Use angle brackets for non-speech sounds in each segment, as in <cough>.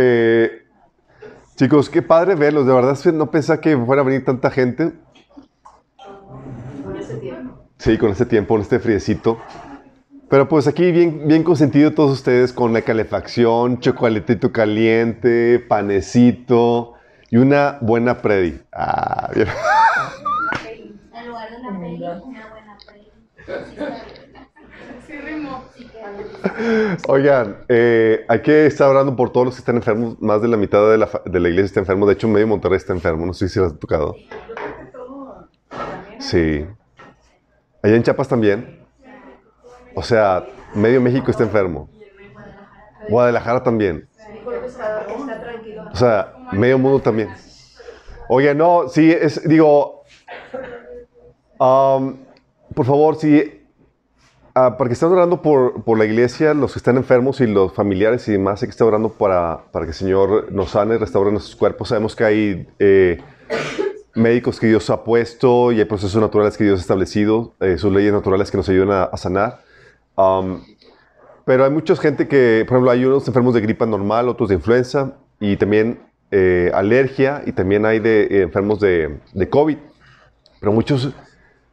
Eh, chicos, qué padre verlos. De verdad no pensaba que fuera a venir tanta gente. Con ese tiempo. Sí, con este tiempo, con este friecito. Pero pues aquí bien, bien consentido todos ustedes con la calefacción, chocolatito caliente, panecito y una buena predi. Ah, bien. <laughs> En lugar de una peli, una buena peli. Oigan, eh, hay que estar orando por todos los que están enfermos. Más de la mitad de la, de la iglesia está enfermo. De hecho, medio Monterrey está enfermo. No sé si les ha tocado. Sí. Allá en Chiapas también. O sea, medio México está enfermo. Guadalajara también. O sea, medio mundo también. Oye, no, sí, es, digo, um, por favor, sí, ah, para que estén orando por, por la iglesia, los que están enfermos y los familiares y demás, hay que estar orando para, para que el Señor nos sane restaure nuestros cuerpos. Sabemos que hay eh, médicos que Dios ha puesto y hay procesos naturales que Dios ha establecido, eh, sus leyes naturales que nos ayudan a, a sanar. Um, pero hay mucha gente que, por ejemplo, hay unos enfermos de gripa normal, otros de influenza y también eh, alergia y también hay de eh, enfermos de, de COVID. Pero muchos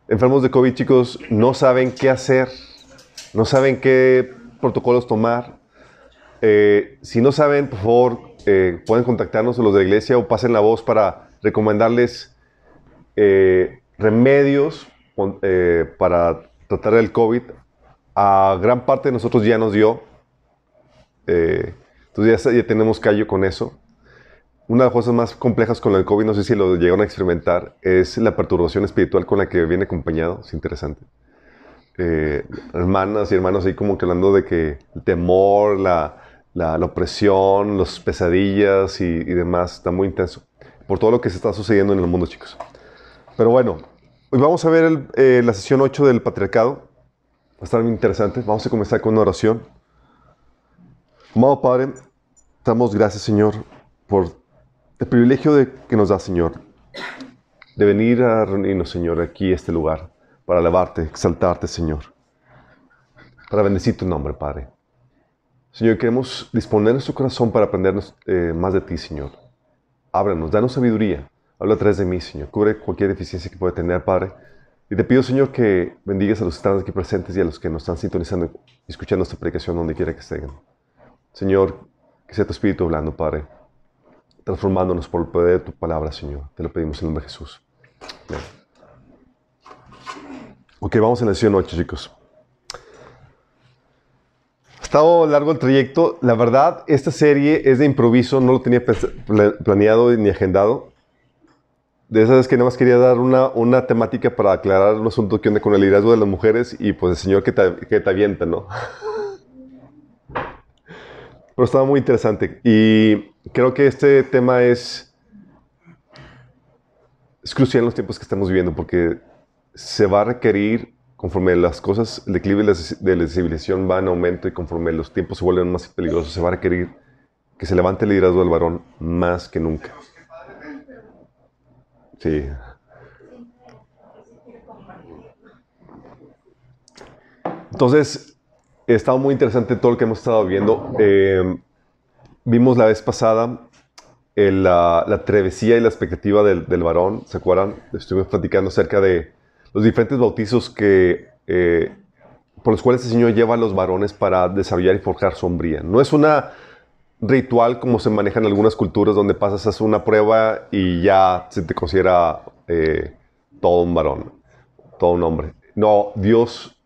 enfermos de COVID, chicos, no saben qué hacer, no saben qué protocolos tomar. Eh, si no saben, por favor, eh, pueden contactarnos los de la iglesia o pasen la voz para recomendarles eh, remedios para tratar el COVID. A gran parte de nosotros ya nos dio. Entonces ya, ya tenemos callo con eso. Una de las cosas más complejas con el COVID, no sé si lo llegaron a experimentar, es la perturbación espiritual con la que viene acompañado. Es interesante. Eh, hermanas y hermanos ahí como que hablando de que el temor, la, la- la opresión, las pesadillas y, y demás está muy intenso. Por todo lo que se está sucediendo en el mundo, chicos. Pero bueno, hoy vamos a ver el- eh, la sesión 8 del patriarcado. Va a estar muy interesante. Vamos a comenzar con una oración. Amado Padre, damos gracias, Señor, por el privilegio de, que nos da, Señor, de venir a reunirnos, Señor, aquí, a este lugar, para alabarte, exaltarte, Señor, para bendecir tu nombre, Padre. Señor, queremos disponer nuestro corazón para aprendernos eh, más de ti, Señor. Ábranos, danos sabiduría. Habla a través de mí, Señor. Cubre cualquier deficiencia que pueda tener, Padre. Y te pido, Señor, que bendigas a los que están aquí presentes y a los que nos están sintonizando y escuchando esta predicación donde quiera que estén. Señor, que sea tu Espíritu hablando, Padre, transformándonos por el poder de tu palabra, Señor. Te lo pedimos en el nombre de Jesús. Amén. Ok, vamos en la sesión 8, chicos. Ha estado largo el trayecto. La verdad, esta serie es de improviso, no lo tenía planeado ni agendado. De esas veces que nada más quería dar una, una temática para aclarar un asunto que onda con el liderazgo de las mujeres y pues el Señor que te, que te avienta, ¿no? <laughs> Pero estaba muy interesante. Y creo que este tema es, es crucial en los tiempos que estamos viviendo porque se va a requerir, conforme las cosas, el declive de la civilización va en aumento y conforme los tiempos se vuelven más peligrosos, se va a requerir que se levante el liderazgo del varón más que nunca. Sí. Entonces, estado muy interesante todo lo que hemos estado viendo. Eh, vimos la vez pasada el, la, la travesía y la expectativa del, del varón. ¿Se acuerdan? Estuvimos platicando acerca de los diferentes bautizos que, eh, por los cuales el Señor lleva a los varones para desarrollar y forjar sombría. No es una ritual como se maneja en algunas culturas donde pasas hacer una prueba y ya se te considera eh, todo un varón, todo un hombre. No, Dios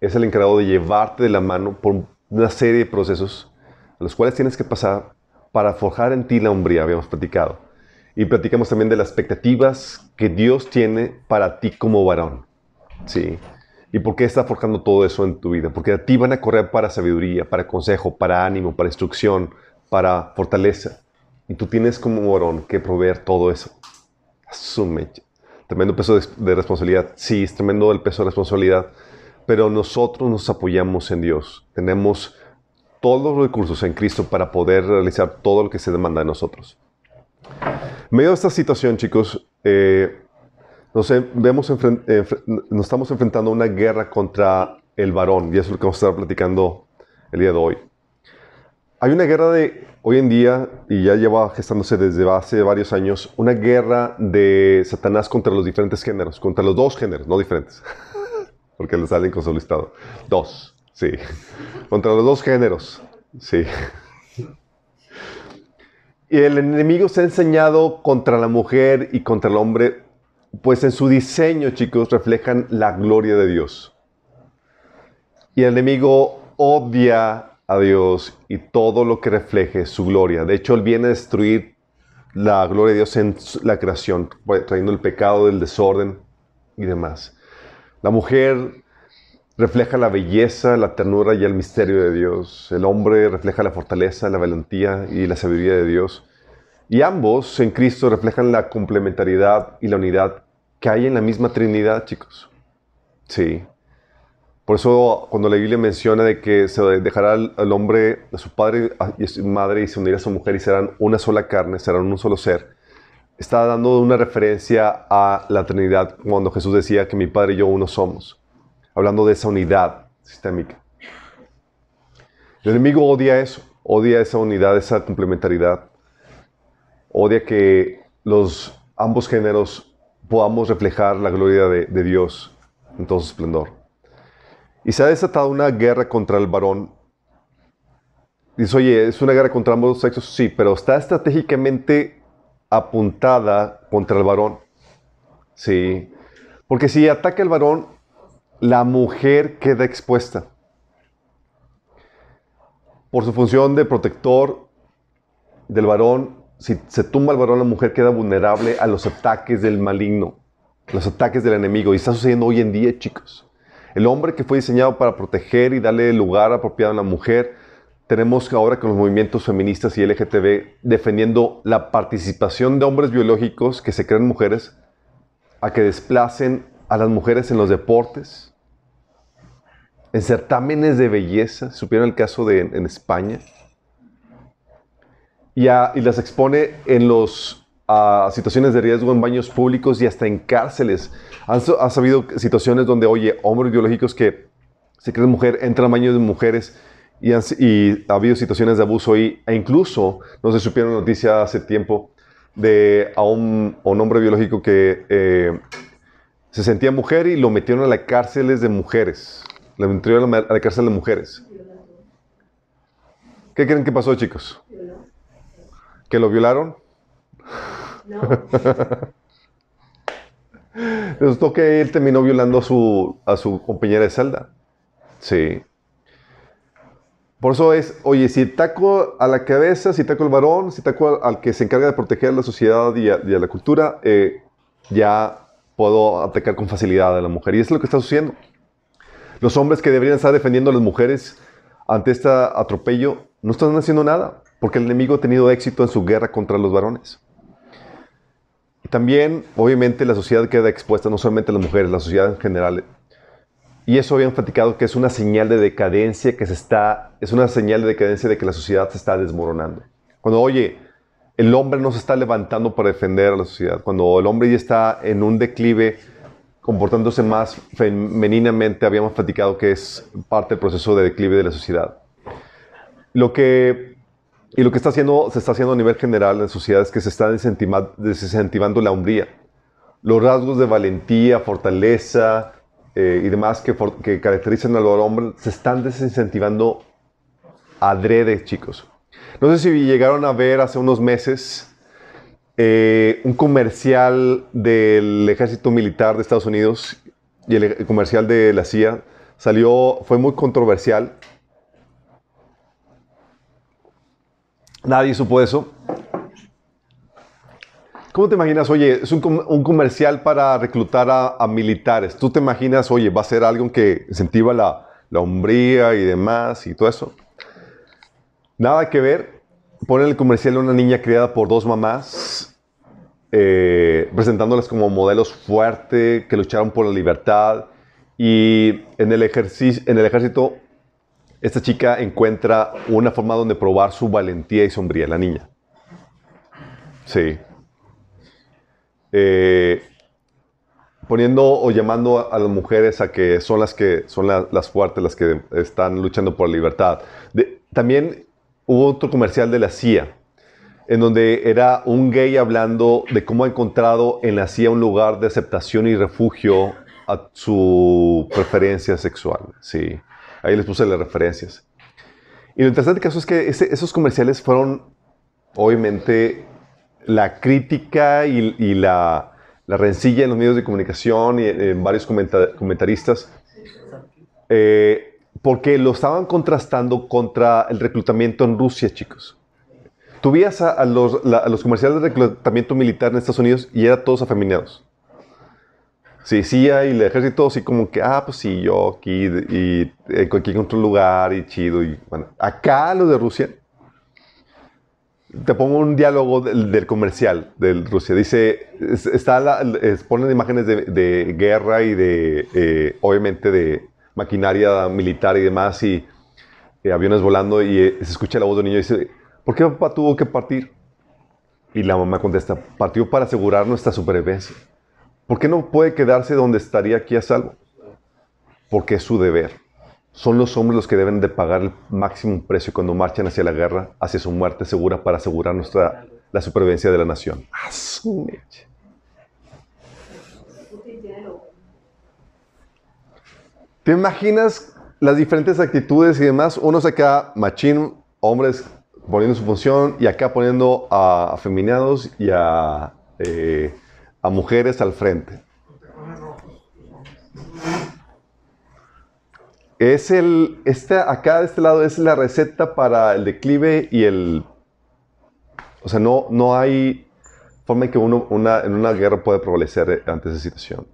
es el encargado de llevarte de la mano por una serie de procesos a los cuales tienes que pasar para forjar en ti la hombría, habíamos platicado. Y platicamos también de las expectativas que Dios tiene para ti como varón. ¿Sí? ¿Y por qué está forjando todo eso en tu vida? Porque a ti van a correr para sabiduría, para consejo, para ánimo, para instrucción, para fortaleza. Y tú tienes como varón que proveer todo eso. Asume. Tremendo peso de, responsabilidad. Sí, es tremendo el peso de responsabilidad. Pero nosotros nos apoyamos en Dios. Tenemos todos los recursos en Cristo para poder realizar todo lo que se demanda de nosotros. En medio de esta situación, chicos, eh, nos, vemos nos estamos enfrentando a una guerra contra el varón, y eso es lo que vamos a estar platicando el día de hoy. Hay una guerra de hoy en día, y ya lleva gestándose desde hace varios años, una guerra de Satanás contra los diferentes géneros, contra los dos géneros, no diferentes, <laughs> porque le salen con su listado. Dos, sí. Contra los dos géneros, sí. Y el enemigo se ha enseñado contra la mujer y contra el hombre, pues en su diseño, chicos, reflejan la gloria de Dios. Y el enemigo odia a Dios y todo lo que refleje su gloria. De hecho, Él viene a destruir la gloria de Dios en la creación, trayendo el pecado del desorden y demás. La mujer refleja la belleza, la ternura y el misterio de Dios. El hombre refleja la fortaleza, la valentía y la sabiduría de Dios. Y ambos en Cristo reflejan la complementariedad y la unidad que hay en la misma Trinidad, chicos. Sí. Por eso cuando la Biblia menciona de que se dejará al, hombre a su padre y a su madre y se unirá a su mujer y serán una sola carne, serán un solo ser, está dando una referencia a la Trinidad cuando Jesús decía que mi padre y yo uno somos, hablando de esa unidad sistémica. El enemigo odia eso, odia esa unidad, esa complementariedad, odia que los ambos géneros podamos reflejar la gloria de, Dios en todo su esplendor. Y se ha desatado una guerra contra el varón. Dice, oye, ¿es una guerra contra ambos sexos? Sí, pero está estratégicamente apuntada contra el varón. Sí. Porque si ataca el varón, la mujer queda expuesta. Por su función de protector del varón, si se tumba el varón, la mujer queda vulnerable a los ataques del maligno, los ataques del enemigo. Y está sucediendo hoy en día, chicos. El hombre que fue diseñado para proteger y darle lugar apropiado a la mujer, tenemos ahora con los movimientos feministas y LGTB defendiendo la participación de hombres biológicos que se creen mujeres a que desplacen a las mujeres en los deportes, en certámenes de belleza, supieron el caso de en España, y, y las expone en los a situaciones de riesgo en baños públicos y hasta en cárceles. Han, ha habido situaciones donde, oye, hombres biológicos que se creen mujer entran baños de mujeres y, ha habido situaciones de abuso y, e incluso, no se supieron noticia hace tiempo de a un, hombre biológico que eh, se sentía mujer y lo metieron a las cárceles de mujeres. Lo metieron a la cárcel de mujeres. ¿Qué creen que pasó, chicos? ¿Que lo violaron? No. <laughs> Resultó que él terminó violando a su, a su compañera de celda. Sí. Por eso es, oye, si taco a la cabeza, si taco al varón, si taco al, que se encarga de proteger a la sociedad y a, la cultura, eh, ya puedo atacar con facilidad a la mujer. Y es lo que está sucediendo. Los hombres que deberían estar defendiendo a las mujeres ante este atropello no están haciendo nada, porque el enemigo ha tenido éxito en su guerra contra los varones. También, obviamente, la sociedad queda expuesta, no solamente las mujeres, la sociedad en general. Y eso habían platicado que es una señal de decadencia que se está, es una señal de decadencia de que la sociedad se está desmoronando. Cuando, oye, el hombre no se está levantando para defender a la sociedad, cuando el hombre ya está en un declive, comportándose más femeninamente, habíamos platicado que es parte del proceso de declive de la sociedad. Lo que y lo que está haciendo, se está haciendo a nivel general en sociedades que se está desincentivando la hombría. Los rasgos de valentía, fortaleza eh, y demás que, que caracterizan al hombre se están desincentivando adrede, chicos. No sé si llegaron a ver hace unos meses eh, un comercial del ejército militar de Estados Unidos y el comercial de la CIA. Salió, fue muy controversial Nadie supo eso. ¿Cómo te imaginas, oye, es un, comercial para reclutar a, militares? ¿Tú te imaginas, oye, va a ser algo que incentiva la, la hombría y demás y todo eso? Nada que ver. Ponen el comercial a una niña criada por dos mamás, eh, presentándolas como modelos fuertes que lucharon por la libertad. Y en el, en el ejército esta chica encuentra una forma donde probar su valentía y sombría, la niña. Sí. Eh, poniendo o llamando a las mujeres a que son las que son las fuertes, las que están luchando por la libertad. también hubo otro comercial de la CIA, en donde era un gay hablando de cómo ha encontrado en la CIA un lugar de aceptación y refugio a su preferencia sexual. Sí, ahí les puse las referencias. Y lo interesante caso es que ese- esos comerciales fueron, obviamente, la crítica y, y la, la rencilla en los medios de comunicación y en, en varios comenta- comentaristas, eh, porque lo estaban contrastando contra el reclutamiento en Rusia, chicos. Tú veías a, a los, la- a los comerciales de reclutamiento militar en Estados Unidos y eran todos afeminados. Sí, sí, y el ejército así como que, ah, pues sí, yo aquí y, aquí en otro lugar y chido. Y, bueno, acá los de Rusia, te pongo un diálogo del, del comercial de Rusia. Dice, es- está la, es- ponen imágenes de, de guerra y de, eh, obviamente, de maquinaria militar y demás y eh, aviones volando y eh, se escucha la voz del niño y dice, ¿por qué papá tuvo que partir? Y la mamá contesta, partió para asegurar nuestra supervivencia. ¿Por qué no puede quedarse donde estaría aquí a salvo? Porque es su deber. Son los hombres los que deben de pagar el máximo precio cuando marchan hacia la guerra, hacia su muerte segura para asegurar nuestra, la supervivencia de la nación. ¡Ah, su mecha! Putin tiene lo ¿Te imaginas las diferentes actitudes y demás? Unos acá, machín, hombres poniendo su función, y acá poniendo a afeminados y a, eh, a mujeres al frente. Es el, este, acá de este lado es la receta para el declive y el... O sea, no, no hay forma en que uno una, en una guerra pueda prevalecer ante esa situación.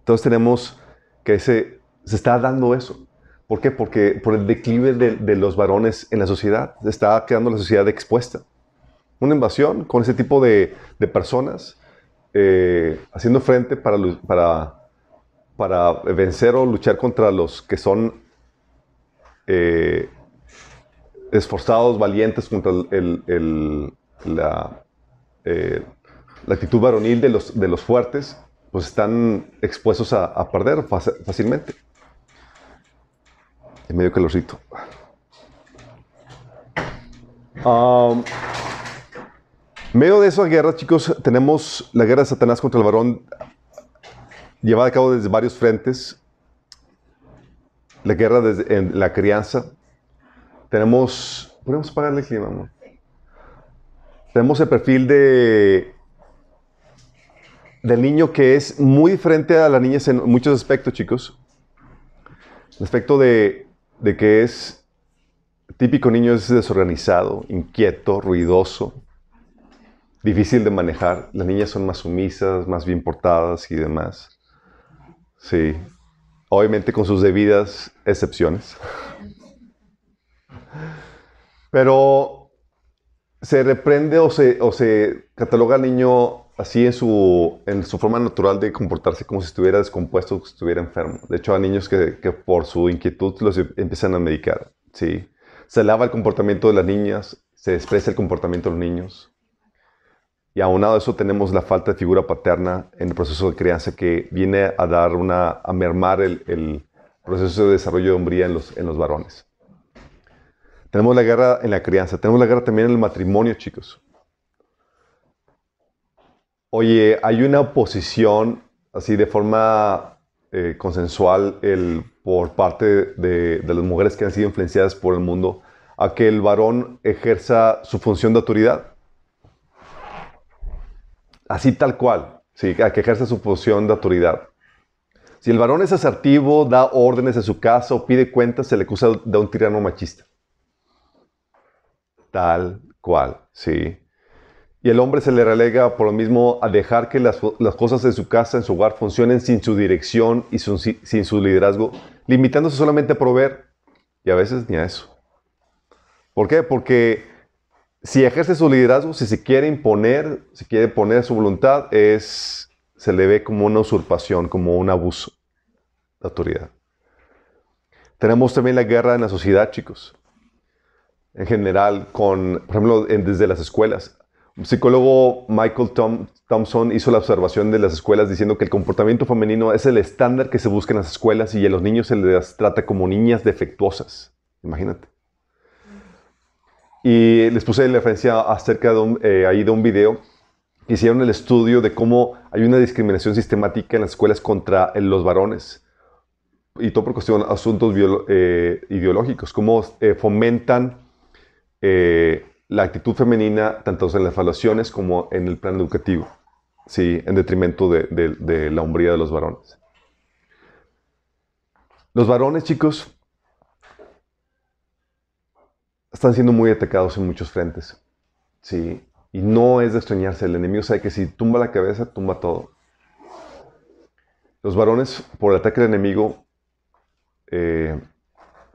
Entonces tenemos que se, se está dando eso. ¿Por qué? Porque por el declive de, los varones en la sociedad, se está quedando la sociedad expuesta. Una invasión con ese tipo de, personas eh, haciendo frente para, para, vencer o luchar contra los que son eh, esforzados, valientes contra eh, la actitud varonil de los, de los fuertes, pues están expuestos a, perder fácilmente. En medio calorcito. Um, en medio de esa guerra, chicos, tenemos la guerra de Satanás contra el varón llevada a cabo desde varios frentes. La guerra desde en la crianza. Tenemos... ¿Podemos apagarle el clima, amor? Tenemos el perfil de del niño que es muy diferente a las niñas en muchos aspectos, chicos. El aspecto de, de que es típico niño es desorganizado, inquieto, ruidoso, difícil de manejar. Las niñas son más sumisas, más bien portadas y demás. Sí. Obviamente con sus debidas excepciones. Pero se reprende o se, o se cataloga al niño así en su, en su forma natural de comportarse como si estuviera descompuesto, como si estuviera enfermo. De hecho, hay niños que, por su inquietud los empiezan a medicar. ¿sí? Se lava el comportamiento de las niñas, se desprecia el comportamiento de los niños. Y aunado a eso tenemos la falta de figura paterna en el proceso de crianza que viene a dar una, a mermar el, el proceso de desarrollo de hombría en los, en los varones. Tenemos la guerra en la crianza, tenemos la guerra también en el matrimonio, chicos. Oye, hay una oposición así de forma eh, consensual el, por parte de, de las mujeres que han sido influenciadas por el mundo a que el varón ejerza su función de autoridad. Así tal cual, sí, a que ejerza su función de autoridad. Si el varón es asertivo, da órdenes en su casa o pide cuentas, se le acusa de un tirano machista. Tal cual, sí. Y el hombre se le relega por lo mismo a dejar que las, las cosas de su casa, en su hogar, funcionen sin su dirección y su- sin su liderazgo, limitándose solamente a proveer. Y a veces ni a eso. ¿Por qué? Porque si ejerce su liderazgo, si se quiere imponer, si quiere poner su voluntad, es, se le ve como una usurpación, como un abuso de autoridad. Tenemos también la guerra en la sociedad, chicos. En general, con, por ejemplo, en- desde las escuelas. Psicólogo Michael Thompson hizo la observación de las escuelas diciendo que el comportamiento femenino es el estándar que se busca en las escuelas y a los niños se les trata como niñas defectuosas. Imagínate. Y les puse la referencia acerca de un, eh, ahí de un video. Hicieron el estudio de cómo hay una discriminación sistemática en las escuelas contra eh, los varones. Y todo por cuestión asuntos eh, ideológicos. Cómo eh, fomentan la actitud femenina tanto en las evaluaciones como en el plan educativo. Sí, en detrimento de, la hombría de los varones. Los varones, chicos, están siendo muy atacados en muchos frentes. Sí, y no es de extrañarse. El enemigo sabe que si tumba la cabeza, tumba todo. Los varones, por el ataque del enemigo, eh,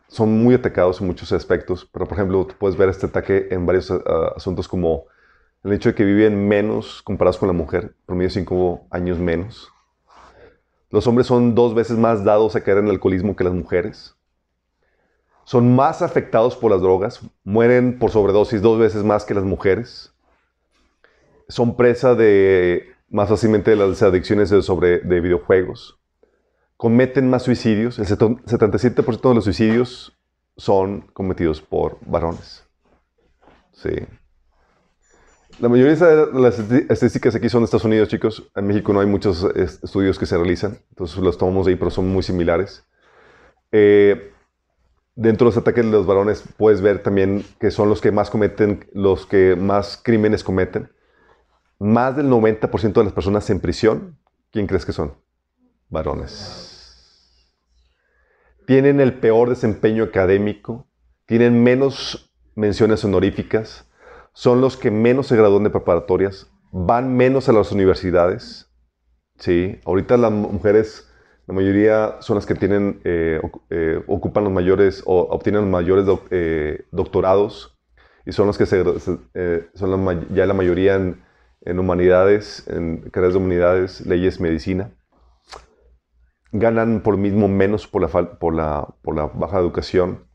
son muy atacados en muchos aspectos. Pero, por ejemplo, tú puedes ver este ataque en varios ah, asuntos como el hecho de que viven menos comparados con la mujer, promedio cinco años menos. Los hombres son dos veces más dados a caer en el alcoholismo que las mujeres. Son más afectados por las drogas, mueren por sobredosis dos veces más que las mujeres. Son presa de más fácilmente de las adicciones de, sobre, de videojuegos. Cometen más suicidios. El 77% de los suicidios son cometidos por varones. Sí. La mayoría de las estadísticas aquí son de Estados Unidos, chicos. En México no hay muchos est- estudios que se realizan, entonces los tomamos de ahí, pero son muy similares. Eh, dentro de los ataques de los varones puedes ver también que son los que más cometen, los que más crímenes cometen. Más del 90% de las personas en prisión, ¿quién crees que son? Varones. Tienen el peor desempeño académico, tienen menos menciones honoríficas, son los que menos se gradúan de preparatorias, van menos a las universidades. Sí, ahorita las mujeres, la mayoría son las que tienen, eh, eh, ocupan los mayores o obtienen los mayores eh, doctorados y son los que se, son la ya la mayoría en, en humanidades, en carreras de humanidades, leyes, medicina. Ganan por mismo menos por la, por la, por la baja educación.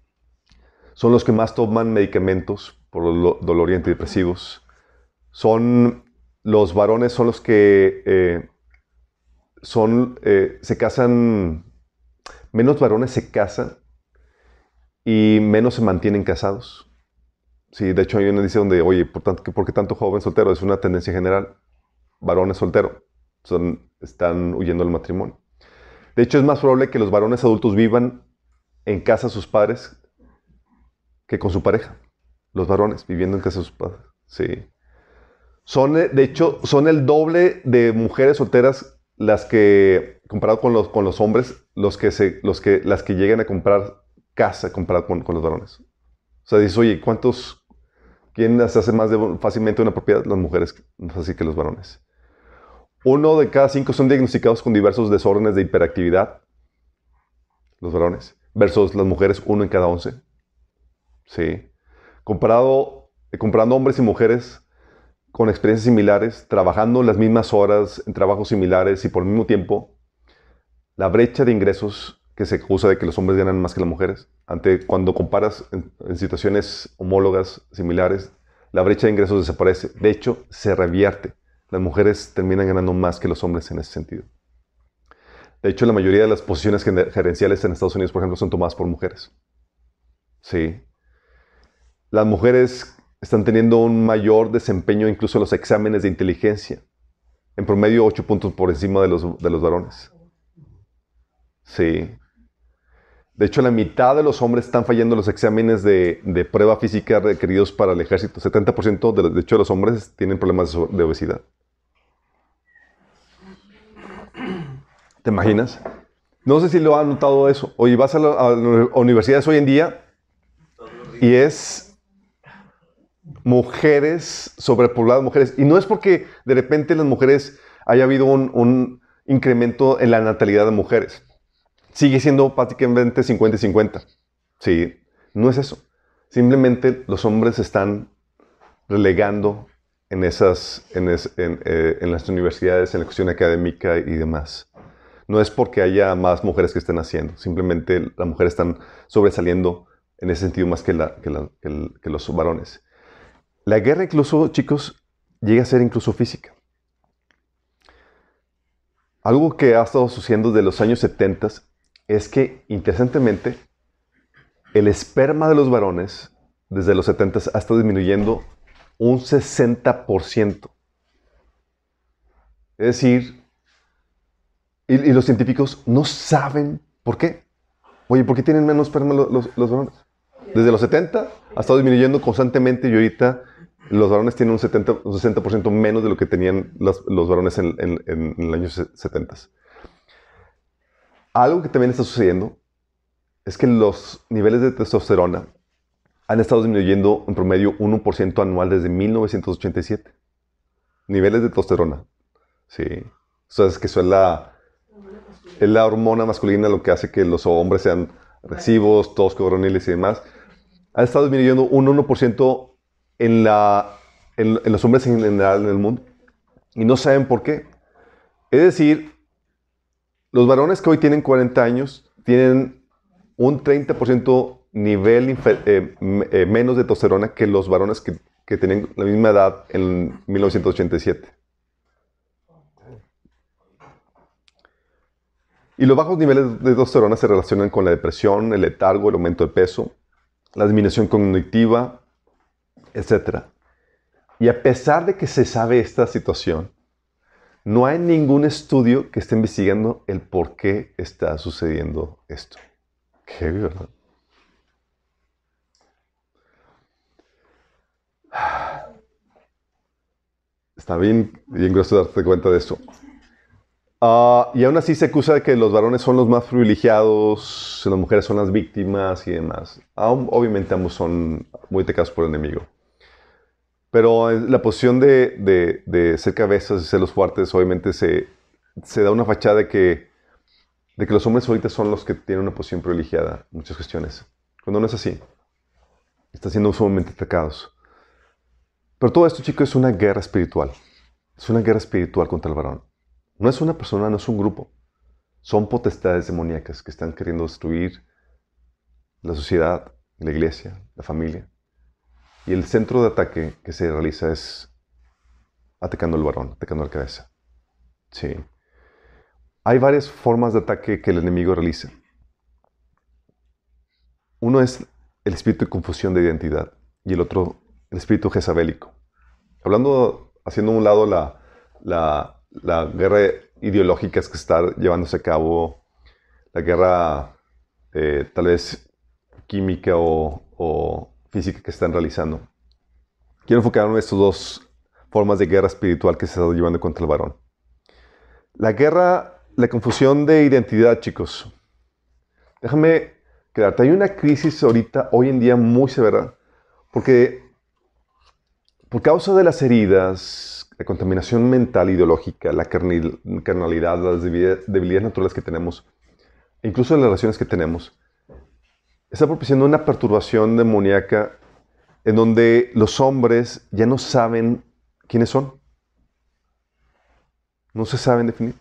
Son los que más toman medicamentos por los lo- dolor y antidepresivos. Son los varones, son los que eh, son, eh, se casan, menos varones se casan y menos se mantienen casados. Sí, de hecho hay una dice donde, oye, ¿por, tanto, ¿por qué tanto joven soltero? Es una tendencia general. Varones solteros están huyendo del matrimonio. De hecho, es más probable que los varones adultos vivan en casa de sus padres que con su pareja. Los varones viviendo en casa de sus padres. Sí. Son, eh, de hecho, son el doble de mujeres solteras las que, comparado con los, con los hombres, los que se, los que, las que llegan a comprar casa comparado con, con los varones. O sea, dices, oye, ¿cuántos, quién se hace más de, fácilmente una propiedad? Las mujeres, así que los varones. Uno de cada cinco son diagnosticados con diversos desórdenes de hiperactividad, los varones, versus las mujeres, uno en cada once. Sí. Comparado, eh, comparando hombres y mujeres con experiencias similares, trabajando las mismas horas, en trabajos similares y por el mismo tiempo, la brecha de ingresos que se acusa de que los hombres ganan más que las mujeres, ante cuando comparas en, en situaciones homólogas similares, la brecha de ingresos desaparece. De hecho, se revierte. Las mujeres terminan ganando más que los hombres en ese sentido. De hecho, la mayoría de las posiciones gerenciales en Estados Unidos, por ejemplo, son tomadas por mujeres. Sí. Las mujeres están teniendo un mayor desempeño incluso en los exámenes de inteligencia. En promedio, 8 puntos por encima de los, de los varones. Sí. De hecho, la mitad de los hombres están fallando los exámenes de, prueba física requeridos para el ejército. 70% de, de hecho de los hombres tienen problemas de obesidad. ¿Te imaginas? No sé si lo han notado eso. Oye, vas a, la- a las universidades hoy en día y es mujeres, sobrepobladas mujeres. Y no es porque de repente las mujeres haya habido un, incremento en la natalidad de mujeres. Sigue siendo prácticamente 50 y 50. Sí, no es eso. Simplemente los hombres están relegando en, esas, en, es- en, eh, en las universidades, en la cuestión académica y demás. No es porque haya más mujeres que estén haciendo, simplemente las mujeres están sobresaliendo en ese sentido más que, que los varones. La guerra incluso, chicos, llega a ser incluso física. Algo que ha estado sucediendo desde los años 70 es que, interesantemente, el esperma de los varones desde los 70 ha estado disminuyendo un 60%. Es decir, y, y los científicos no saben por qué. Oye, ¿por qué tienen menos esperma los, varones? Desde los 70 ha estado disminuyendo constantemente y ahorita los varones tienen un, 70, un 60% menos de lo que tenían los, los varones en, en, en, los años 70. Algo que también está sucediendo es que los niveles de testosterona han estado disminuyendo en promedio 1% anual desde 1987. Niveles de testosterona. Sí. O sea, es que eso la, hormona masculina lo que hace que los hombres sean agresivos, toscos, coroniles y demás. Ha estado disminuyendo un 1% en, en, los hombres en general en el mundo. Y no saben por qué. Es decir, los varones que hoy tienen 40 años tienen un 30% nivel eh, eh, menos de testosterona que los varones que, que tenían la misma edad en 1987. Y los bajos niveles de testosterona se relacionan con la depresión, el letargo, el aumento de peso, la disminución cognitiva, etc. Y a pesar de que se sabe esta situación, no hay ningún estudio que esté investigando el por qué está sucediendo esto. Qué ¿verdad? Está bien, bien grueso darte cuenta de eso. Uh, y aún así se acusa de que los varones son los más privilegiados, las mujeres son las víctimas y demás. Aún, obviamente ambos son muy atacados por el enemigo. Pero la posición de, de, de, ser cabezas y ser los fuertes, obviamente se, se da una fachada de que, de que los hombres ahorita son los que tienen una posición privilegiada en muchas cuestiones. Cuando no es así. Están siendo sumamente atacados. Pero todo esto, chicos, es una guerra espiritual. Es una guerra espiritual contra el varón. No es una persona, no es un grupo. Son potestades demoníacas que están queriendo destruir la sociedad, la iglesia, la familia. Y el centro de ataque que se realiza es atacando al varón, atacando la cabeza. Sí. Hay varias formas de ataque que el enemigo realiza. Uno es el espíritu de confusión de identidad y el otro el espíritu jezabélico. Hablando, haciendo a un lado la, la, la guerra ideológica que está llevándose a cabo, la guerra eh, tal vez química o, física que están realizando. Quiero enfocarme en estas dos formas de guerra espiritual que se está llevando contra el varón. La guerra, la confusión de identidad, chicos. Déjame quedarte. Hay una crisis ahorita, hoy en día, muy severa, porque por causa de las heridas, la contaminación mental, ideológica, la carnalidad, las debilidades naturales que tenemos, e incluso las relaciones que tenemos, está propiciando una perturbación demoníaca en donde los hombres ya no saben quiénes son. No se saben definir.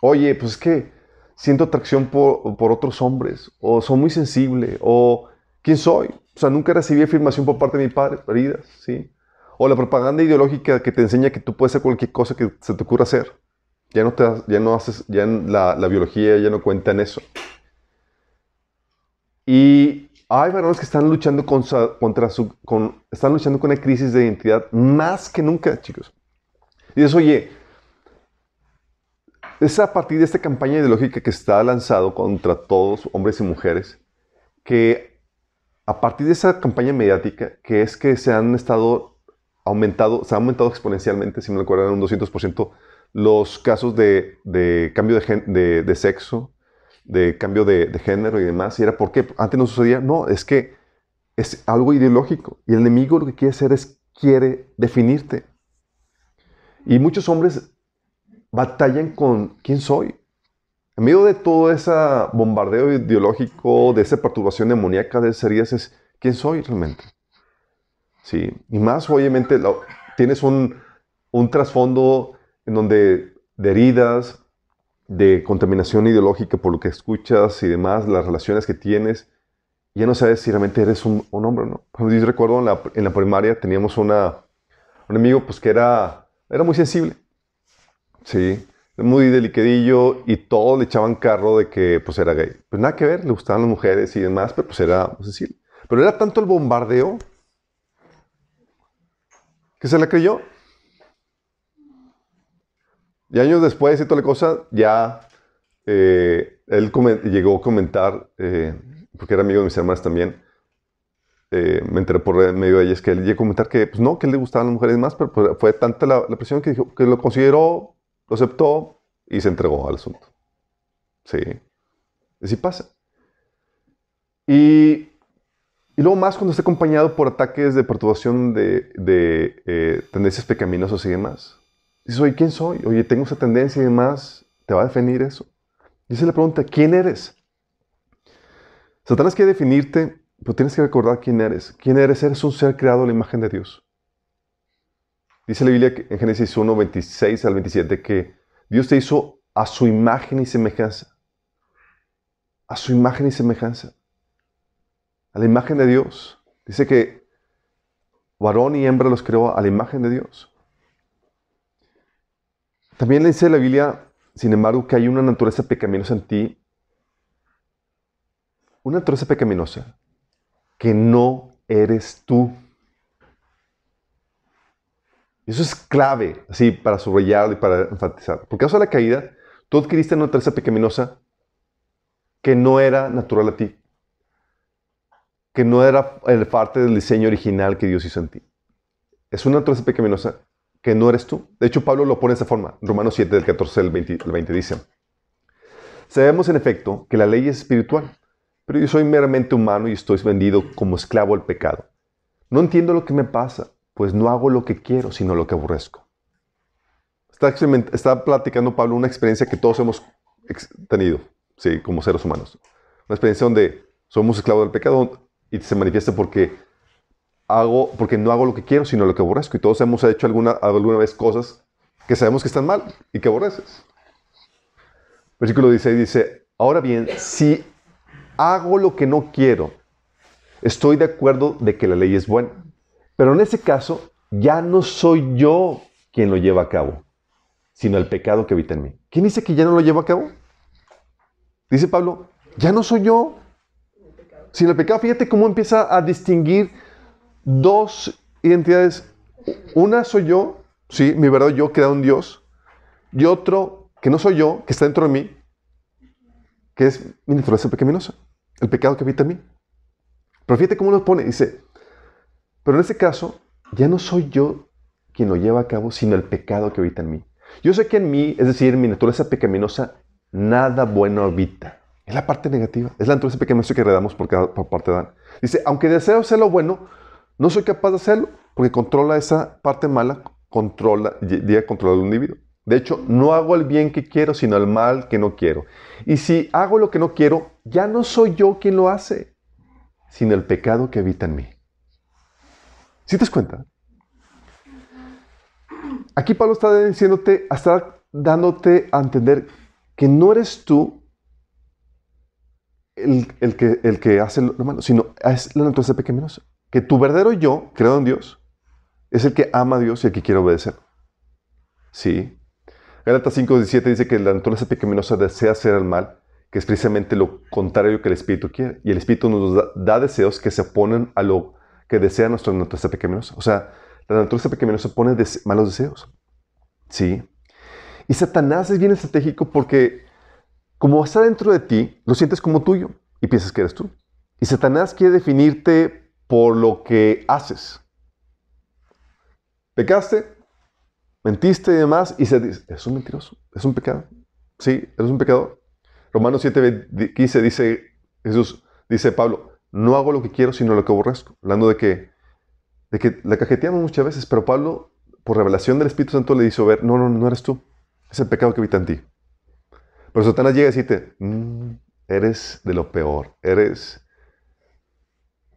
Oye, pues es que siento atracción por, otros hombres, o soy muy sensible, o quién soy. O sea, nunca recibí afirmación por parte de mi padre, heridas, ¿sí? O la propaganda ideológica que te enseña que tú puedes hacer cualquier cosa que se te ocurra hacer. Ya no, te, ya no haces, ya la, la biología ya no cuenta en eso. Y hay varones que están luchando con, contra su, con, están luchando con una crisis de identidad más que nunca, chicos. Y dices, oye, es a partir de esta campaña ideológica que está lanzado contra todos, hombres y mujeres, que a partir de esa campaña mediática, que es que se han estado aumentado, se ha aumentado exponencialmente, si me recuerdan, un 200% los casos de, de cambio de, de, de, sexo, de cambio de, género y demás. Y era porque antes no sucedía. No, es que es algo ideológico. Y el enemigo lo que quiere hacer es, quiere definirte. Y muchos hombres batallan con quién soy. En medio de todo ese bombardeo ideológico, de esa perturbación demoníaca de heridas, es quién soy realmente. Sí, y más obviamente tienes un, un trasfondo en donde de heridas, de contaminación ideológica por lo que escuchas y demás, las relaciones que tienes, ya no sabes si realmente eres un, un hombre no. Yo recuerdo en la, en la primaria teníamos una, un amigo pues que era, era muy sensible, sí, muy delicadillo y todos le echaban carro de que pues era gay. Pues nada que ver, le gustaban las mujeres y demás, pero pues era sensible. Pero era tanto el bombardeo que se le creyó. Y años después y toda la cosa, ya eh, él llegó a comentar, eh, porque era amigo de mis hermanas también, eh, me enteré por medio de ellas que él llegó a comentar que, pues no, que él le gustaban las mujeres más, pero fue tanta la, la presión que dijo que lo consideró, lo aceptó y se entregó al asunto. Sí. Así pasa. Y, y luego más cuando está acompañado por ataques de perturbación de, eh, tendencias pecaminosas y demás. Dices, oye, ¿quién soy? Oye, tengo esa tendencia y demás. ¿Te va a definir eso? Y se le pregunta, ¿quién eres? Satanás quiere definirte, pero tienes que recordar quién eres. ¿Quién eres? Eres un ser creado a la imagen de Dios. Dice la Biblia en Génesis 1, 26 al 27 que Dios te hizo a su imagen y semejanza. A su imagen y semejanza. A la imagen de Dios. Dice que varón y hembra los creó a la imagen de Dios. También le dice la Biblia, sin embargo, que hay una naturaleza pecaminosa en ti. Una naturaleza pecaminosa que no eres tú. Eso es clave, así, para subrayarlo y para enfatizar. Por causa de la caída, tú adquiriste una naturaleza pecaminosa que no era natural a ti. Que no era parte del diseño original que Dios hizo en ti. Es una naturaleza pecaminosa que no eres tú. De hecho, Pablo lo pone de esta forma. Romanos 7, del 14 al 20, al 20 dice, Sabemos en efecto que la ley es espiritual, pero yo soy meramente humano y estoy vendido como esclavo al pecado. No entiendo lo que me pasa, pues no hago lo que quiero, sino lo que aborrezco. Está, está platicando Pablo una experiencia que todos hemos tenido, sí, como seres humanos. Una experiencia donde somos esclavos del pecado y se manifiesta porque hago, porque no hago lo que quiero, sino lo que aborrezco. Y todos hemos hecho alguna, alguna vez cosas que sabemos que están mal y que aborreces. Versículo 16 dice, ahora bien, si hago lo que no quiero, estoy de acuerdo de que la ley es buena. Pero en ese caso, ya no soy yo quien lo lleva a cabo, sino el pecado que habita en mí. ¿Quién dice que ya no lo lleva a cabo? Dice Pablo, ya no soy yo, sino el pecado. Fíjate cómo empieza a distinguir dos identidades. Una soy yo, sí, mi verdad yo creado en Dios, y otro que no soy yo, que está dentro de mí, que es mi naturaleza pecaminosa, el pecado que habita en mí. Pero fíjate cómo lo pone, dice, pero en este caso, ya no soy yo quien lo lleva a cabo, sino el pecado que habita en mí. Yo sé que en mí, es decir, en mi naturaleza pecaminosa, nada bueno habita. Es la parte negativa, es la naturaleza pecaminosa que heredamos por, cada- por parte de Adán. Dice, aunque deseo hacer lo bueno, no soy capaz de hacerlo, porque controla esa parte mala, controla, ll- llega a controlar al individuo. De hecho, no hago el bien que quiero, sino el mal que no quiero. Y si hago lo que no quiero, ya no soy yo quien lo hace, sino el pecado que habita en mí. ¿Sí te das cuenta? Aquí Pablo está diciéndote, está dándote a entender que no eres tú el, que, el que hace lo malo, sino es la naturaleza pecaminosa. Que tu verdadero yo, creado en Dios, es el que ama a Dios y el que quiere obedecer. Sí. Gálatas 5.17 dice que la naturaleza pecaminosa desea hacer el mal, que es precisamente lo contrario que el Espíritu quiere. Y el Espíritu nos da, deseos que se oponen a lo que desea nuestra naturaleza pecaminosa. O sea, la naturaleza pecaminosa pone dese- malos deseos. Sí. Y Satanás es bien estratégico porque como está dentro de ti, lo sientes como tuyo y piensas que eres tú. Y Satanás quiere definirte por lo que haces. Pecaste, mentiste y demás, y se dice, es un mentiroso, es un pecado. Sí, eres un pecador. Romanos 7, 15 dice Jesús, dice Pablo, no hago lo que quiero, sino lo que aborrezco. Hablando de que, de que la cajeteamos muchas veces, pero Pablo, por revelación del Espíritu Santo, le hizo ver, no, no, no eres tú, es el pecado que habita en ti. Pero Satanás llega a decirte, "Mm, eres de lo peor, eres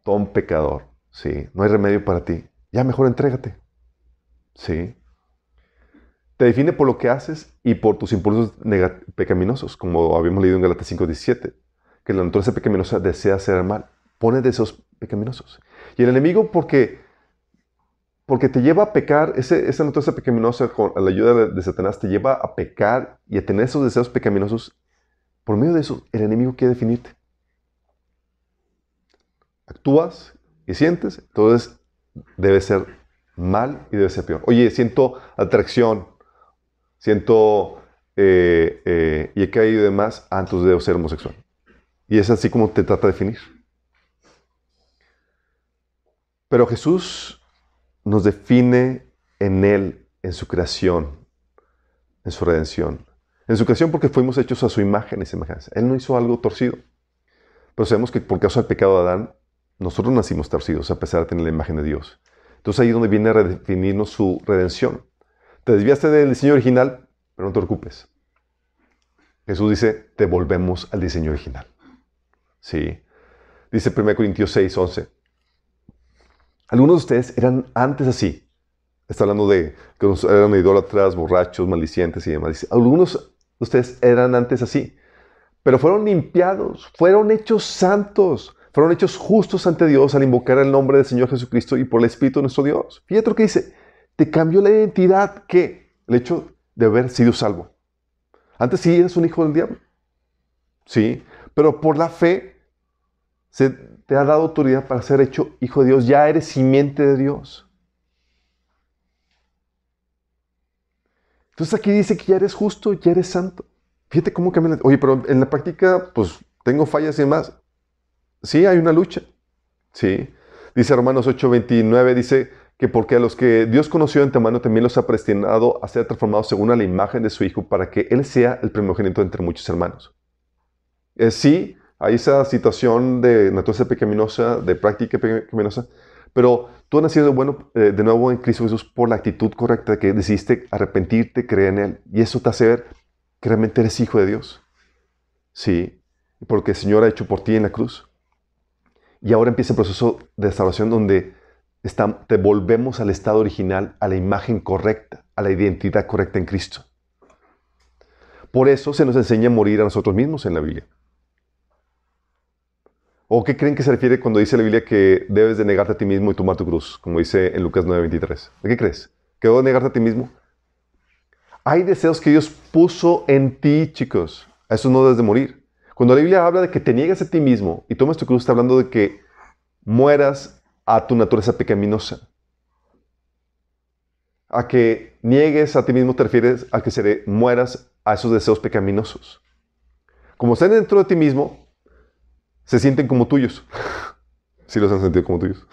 todo un pecador, sí, no hay remedio para ti, ya mejor entrégate, sí. Te define por lo que haces y por tus impulsos pecaminosos, como habíamos leído en Galatas 5.17, que la naturaleza pecaminosa desea hacer mal, pone deseos pecaminosos. Y el enemigo, porque, porque te lleva a pecar, ese, esa naturaleza pecaminosa, con la ayuda de, de Satanás, te lleva a pecar y a tener esos deseos pecaminosos. Por medio de eso, el enemigo quiere definirte. actúas y sientes, entonces debe ser mal y debe ser peor. Oye, siento atracción, siento eh, eh, y he caído y demás, ah, entonces debo ser homosexual. Y es así como te trata de definir. Pero Jesús nos define en Él, en su creación, en su redención. En su creación porque fuimos hechos a su imagen y semejanza. Él no hizo algo torcido. Pero sabemos que por causa del pecado de Adán, nosotros nacimos torcidos a pesar de tener la imagen de Dios. Entonces ahí es donde viene a redefinirnos su redención. Te desviaste del diseño original, pero no te preocupes. Jesús dice, te volvemos al diseño original. Sí. Dice 1 Corintios 6, 11. Algunos de ustedes eran antes así. Está hablando de que eran idólatras, borrachos, maldicientes y demás. Algunos de ustedes eran antes así. Pero fueron limpiados, fueron hechos santos, fueron hechos justos ante Dios al invocar el nombre del Señor Jesucristo y por el Espíritu de nuestro Dios. Fíjate lo que dice, te cambió la identidad, ¿qué? El hecho de haber sido salvo. Antes sí eres un hijo del diablo. Sí, pero por la fe se te ha dado autoridad para ser hecho hijo de Dios. Ya eres simiente de Dios. Entonces aquí dice que ya eres justo, ya eres santo. Fíjate cómo cambia. Oye, pero en la práctica, pues tengo fallas y demás. Sí, hay una lucha. Sí. Dice Romanos 8:29, dice, que porque a los que Dios conoció de antemano también los ha predestinado a ser transformados según a la imagen de su Hijo para que Él sea el primogénito entre muchos hermanos. Sí, hay esa situación de naturaleza pecaminosa, de práctica pecaminosa, pero tú has nacido de, bueno, eh, de nuevo en Cristo Jesús por la actitud correcta que decidiste arrepentirte, creer en Él. Y eso te hace ver que realmente eres hijo de Dios. Sí, porque el Señor ha hecho por ti en la cruz. Y ahora empieza el proceso de salvación donde te volvemos al estado original, a la imagen correcta, a la identidad correcta en Cristo. Por eso se nos enseña a morir a nosotros mismos en la Biblia. ¿O qué creen que se refiere cuando dice la Biblia que debes de negarte a ti mismo y tomar tu cruz? Como dice en Lucas 9:23. ¿De qué crees? ¿Que debo negarte a ti mismo? Hay deseos que Dios puso en ti, chicos. A eso no debes de morir. Cuando la Biblia habla de que te niegas a ti mismo y tomas tu cruz, está hablando de que mueras a tu naturaleza pecaminosa. A que niegues a ti mismo te refieres a que se mueras a esos deseos pecaminosos. Como están dentro de ti mismo, se sienten como tuyos. <laughs> Si los han sentido como tuyos.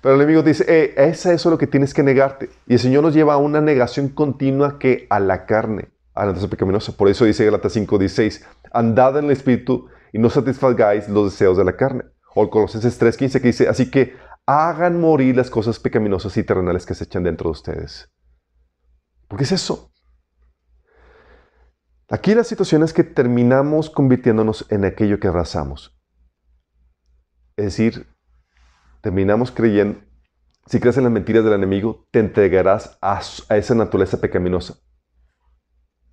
Pero el enemigo dice, eh, es eso lo que tienes que negarte. Y el Señor nos lleva a una negación continua que a la carne, a la naturaleza pecaminosa. Por eso dice Galatas 5:16, andad en el Espíritu y no satisfagáis los deseos de la carne. O el Colosenses 3.15 que dice, así que hagan morir las cosas pecaminosas y terrenales que se echan dentro de ustedes. ¿Por qué es eso? Aquí la situación es que terminamos convirtiéndonos en aquello que abrazamos. Es decir, terminamos creyendo, si crees en las mentiras del enemigo, te entregarás a, esa naturaleza pecaminosa.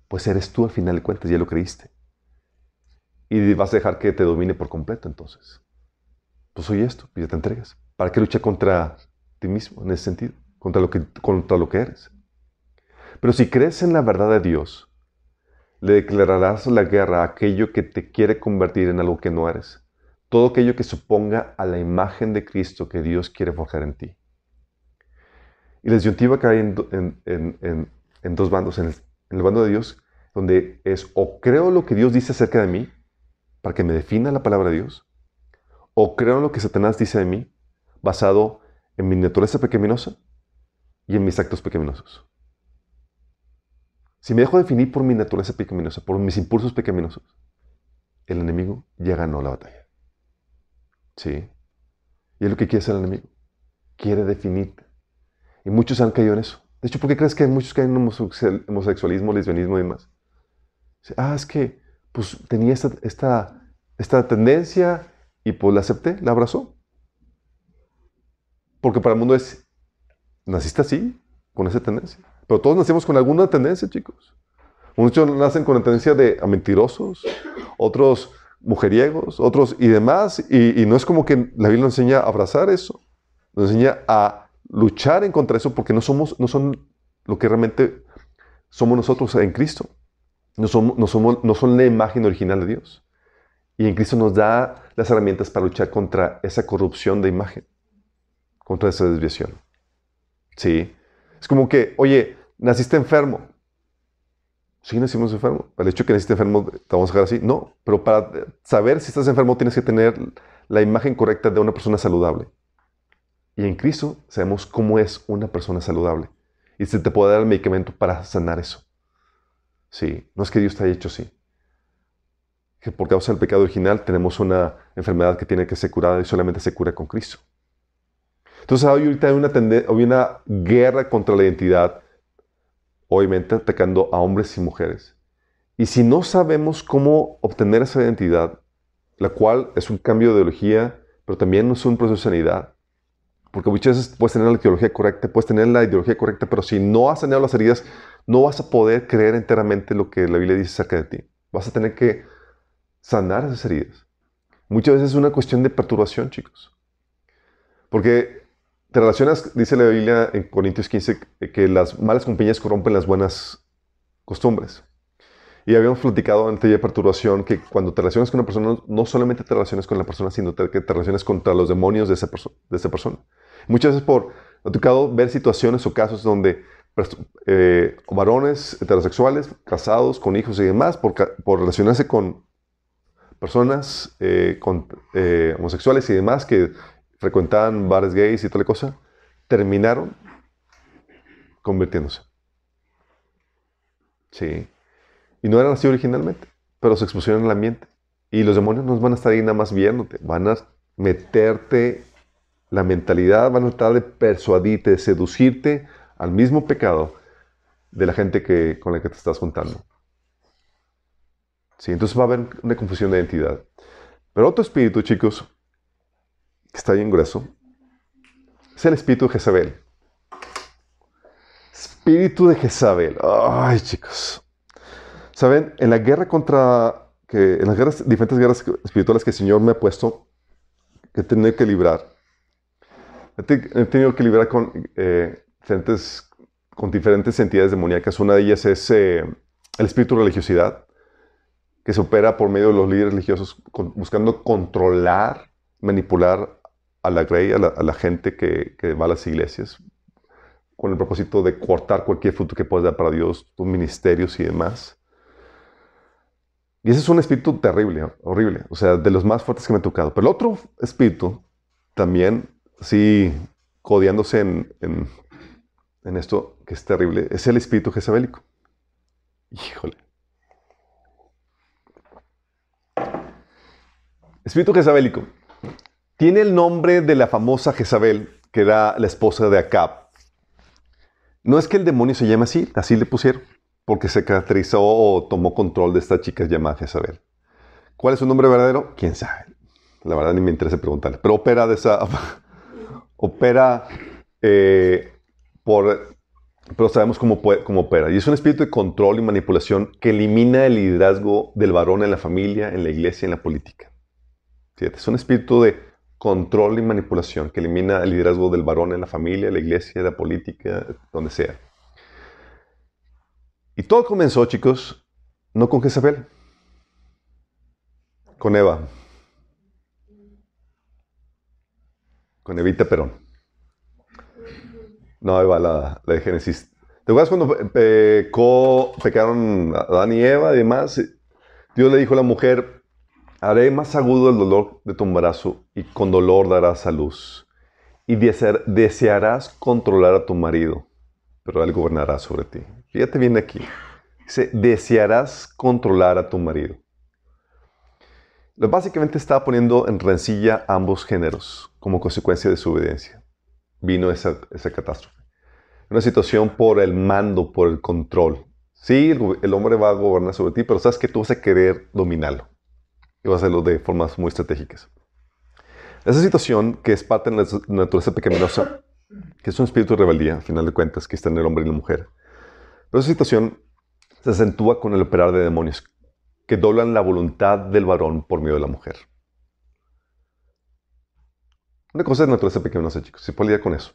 Pues eres tú al final de cuentas, ya lo creíste. Y vas a dejar que te domine por completo entonces pues soy esto, y ya te entregas. ¿Para qué luchar contra ti mismo en ese sentido? Contra lo que, contra lo que eres. Pero si crees en la verdad de Dios, le declararás la guerra a aquello que te quiere convertir en algo que no eres. Todo aquello que suponga a la imagen de Cristo que Dios quiere forjar en ti. Y la disyuntiva cae en, en, dos bandos. El, en el bando de Dios, donde es o creo lo que Dios dice acerca de mí, para que me defina la palabra de Dios, o creo lo que Satanás dice de mí, basado en mi naturaleza pecaminosa y en mis actos pecaminosos. Si me dejo definir por mi naturaleza pecaminosa, por mis impulsos pecaminosos, el enemigo ya ganó la batalla. ¿Sí? Y es lo que quiere hacer el enemigo. Quiere definirte. Y muchos han caído en eso. De hecho, ¿por qué crees que muchos caen en homosexualismo, lesbianismo y demás? Ah, es que pues tenía esta, esta, esta tendencia y pues la acepté, la abrazó. Porque para el mundo es, naciste así, con esa tendencia. Pero todos nacemos con alguna tendencia, chicos. Muchos nacen con la tendencia de a mentirosos, otros mujeriegos, otros y demás. Y, no es como que la Biblia nos enseña a abrazar eso. Nos enseña a luchar contra eso porque no somos, no son lo que realmente somos nosotros en Cristo. No, somos, no, somos, no son la imagen original de Dios. Y en Cristo nos da las herramientas para luchar contra esa corrupción de imagen, contra esa desviación. Sí. Es como que, oye, naciste enfermo. Sí, nacimos enfermos. El hecho de que naciste enfermo, ¿te vamos a dejar así? No. Pero para saber si estás enfermo, tienes que tener la imagen correcta de una persona saludable. Y en Cristo sabemos cómo es una persona saludable. Y se te puede dar el medicamento para sanar eso. Sí. No es que Dios te haya hecho así que por causa del pecado original tenemos una enfermedad que tiene que ser curada y solamente se cura con Cristo. Entonces ahorita hay una, hay una guerra contra la identidad, obviamente atacando a hombres y mujeres. Y si no sabemos cómo obtener esa identidad, la cual es un cambio de ideología, pero también es un proceso de sanidad, porque muchas veces puedes tener la ideología correcta, puedes tener la ideología correcta, pero si no has sanado las heridas, no vas a poder creer enteramente lo que la Biblia dice acerca de ti. Vas a tener que sanar esas heridas. Muchas veces es una cuestión de perturbación, chicos. Porque te relacionas, dice la Biblia en Corintios 15, que las malas compañías corrompen las buenas costumbres. Y habíamos platicado antes de perturbación que cuando te relacionas con una persona, no solamente te relacionas con la persona, sino que te relacionas contra los demonios de esa, de esa persona. Muchas veces por, ha tocado ver situaciones o casos donde eh, varones heterosexuales, casados, con hijos y demás, por, relacionarse con personas eh, eh, homosexuales y demás que frecuentaban bares gays y toda la cosa, terminaron convirtiéndose. Sí. Y no eran así originalmente, pero se expusieron al ambiente. Y los demonios no van a estar ahí nada más viéndote, van a meterte la mentalidad, van a tratar de persuadirte, de seducirte al mismo pecado de la gente que, con la que te estás juntando. ¿sí? Entonces va a haber una confusión de identidad. Pero otro espíritu, chicos, que está bien grueso, es el espíritu de Jezabel. Espíritu de Jezabel. Ay, chicos. Saben, en la guerra contra, que, en las guerras, diferentes guerras espirituales que el Señor me ha puesto, que he tenido que librar, he, tenido que librar con, eh, diferentes, con diferentes entidades demoníacas. Una de ellas es eh, el espíritu de religiosidad que se opera por medio de los líderes religiosos buscando controlar, manipular a la grey, a la, gente que, va a las iglesias, con el propósito de cortar cualquier fruto que puedas dar para Dios, tus ministerios y demás. Y ese es un espíritu terrible, horrible, o sea, de los más fuertes que me ha tocado. Pero el otro espíritu, también, sí, codiándose en, en, esto que es terrible, es el espíritu jezabélico. Híjole. Espíritu jezabélico. Tiene el nombre de la famosa Jezabel, que era la esposa de Acab. No es que el demonio se llame así, así le pusieron, porque se caracterizó o tomó control de esta chica llamada Jezabel. ¿Cuál es su nombre verdadero? ¿Quién sabe? La verdad ni me interesa preguntarle. Pero opera de esa... <laughs> opera eh, por... Pero sabemos cómo, cómo opera. Y es un espíritu de control y manipulación que elimina el liderazgo del varón en la familia, en la iglesia, en la política. Es un espíritu de control y manipulación que elimina el liderazgo del varón en la familia, en la iglesia, en la política, donde sea. Y todo comenzó, chicos, no con Jezabel, con Eva, con Evita Perón. No, Eva, la, de Génesis. ¿Te acuerdas cuando pecó, pecaron Adán y Eva y demás? Dios le dijo a la mujer, Haré más agudo el dolor de tu embarazo y con dolor darás a luz. Y desearás controlar a tu marido, pero él gobernará sobre ti. Fíjate bien aquí. Dice, desearás controlar a tu marido. Básicamente estaba poniendo en rencilla ambos géneros como consecuencia de su obediencia. Vino esa, esa catástrofe. Una situación por el mando, por el control. Sí, el, el hombre va a gobernar sobre ti, pero sabes que tú vas a querer dominarlo y va a hacerlo de formas muy estratégicas. Esa situación, que es parte de la naturaleza pecaminosa, que es un espíritu de rebeldía, al final de cuentas, que está en el hombre y la mujer. Pero esa situación se acentúa con el operar de demonios, que doblan la voluntad del varón por medio de la mujer. Una cosa es naturaleza pecaminosa, chicos, se puede lidiar con eso.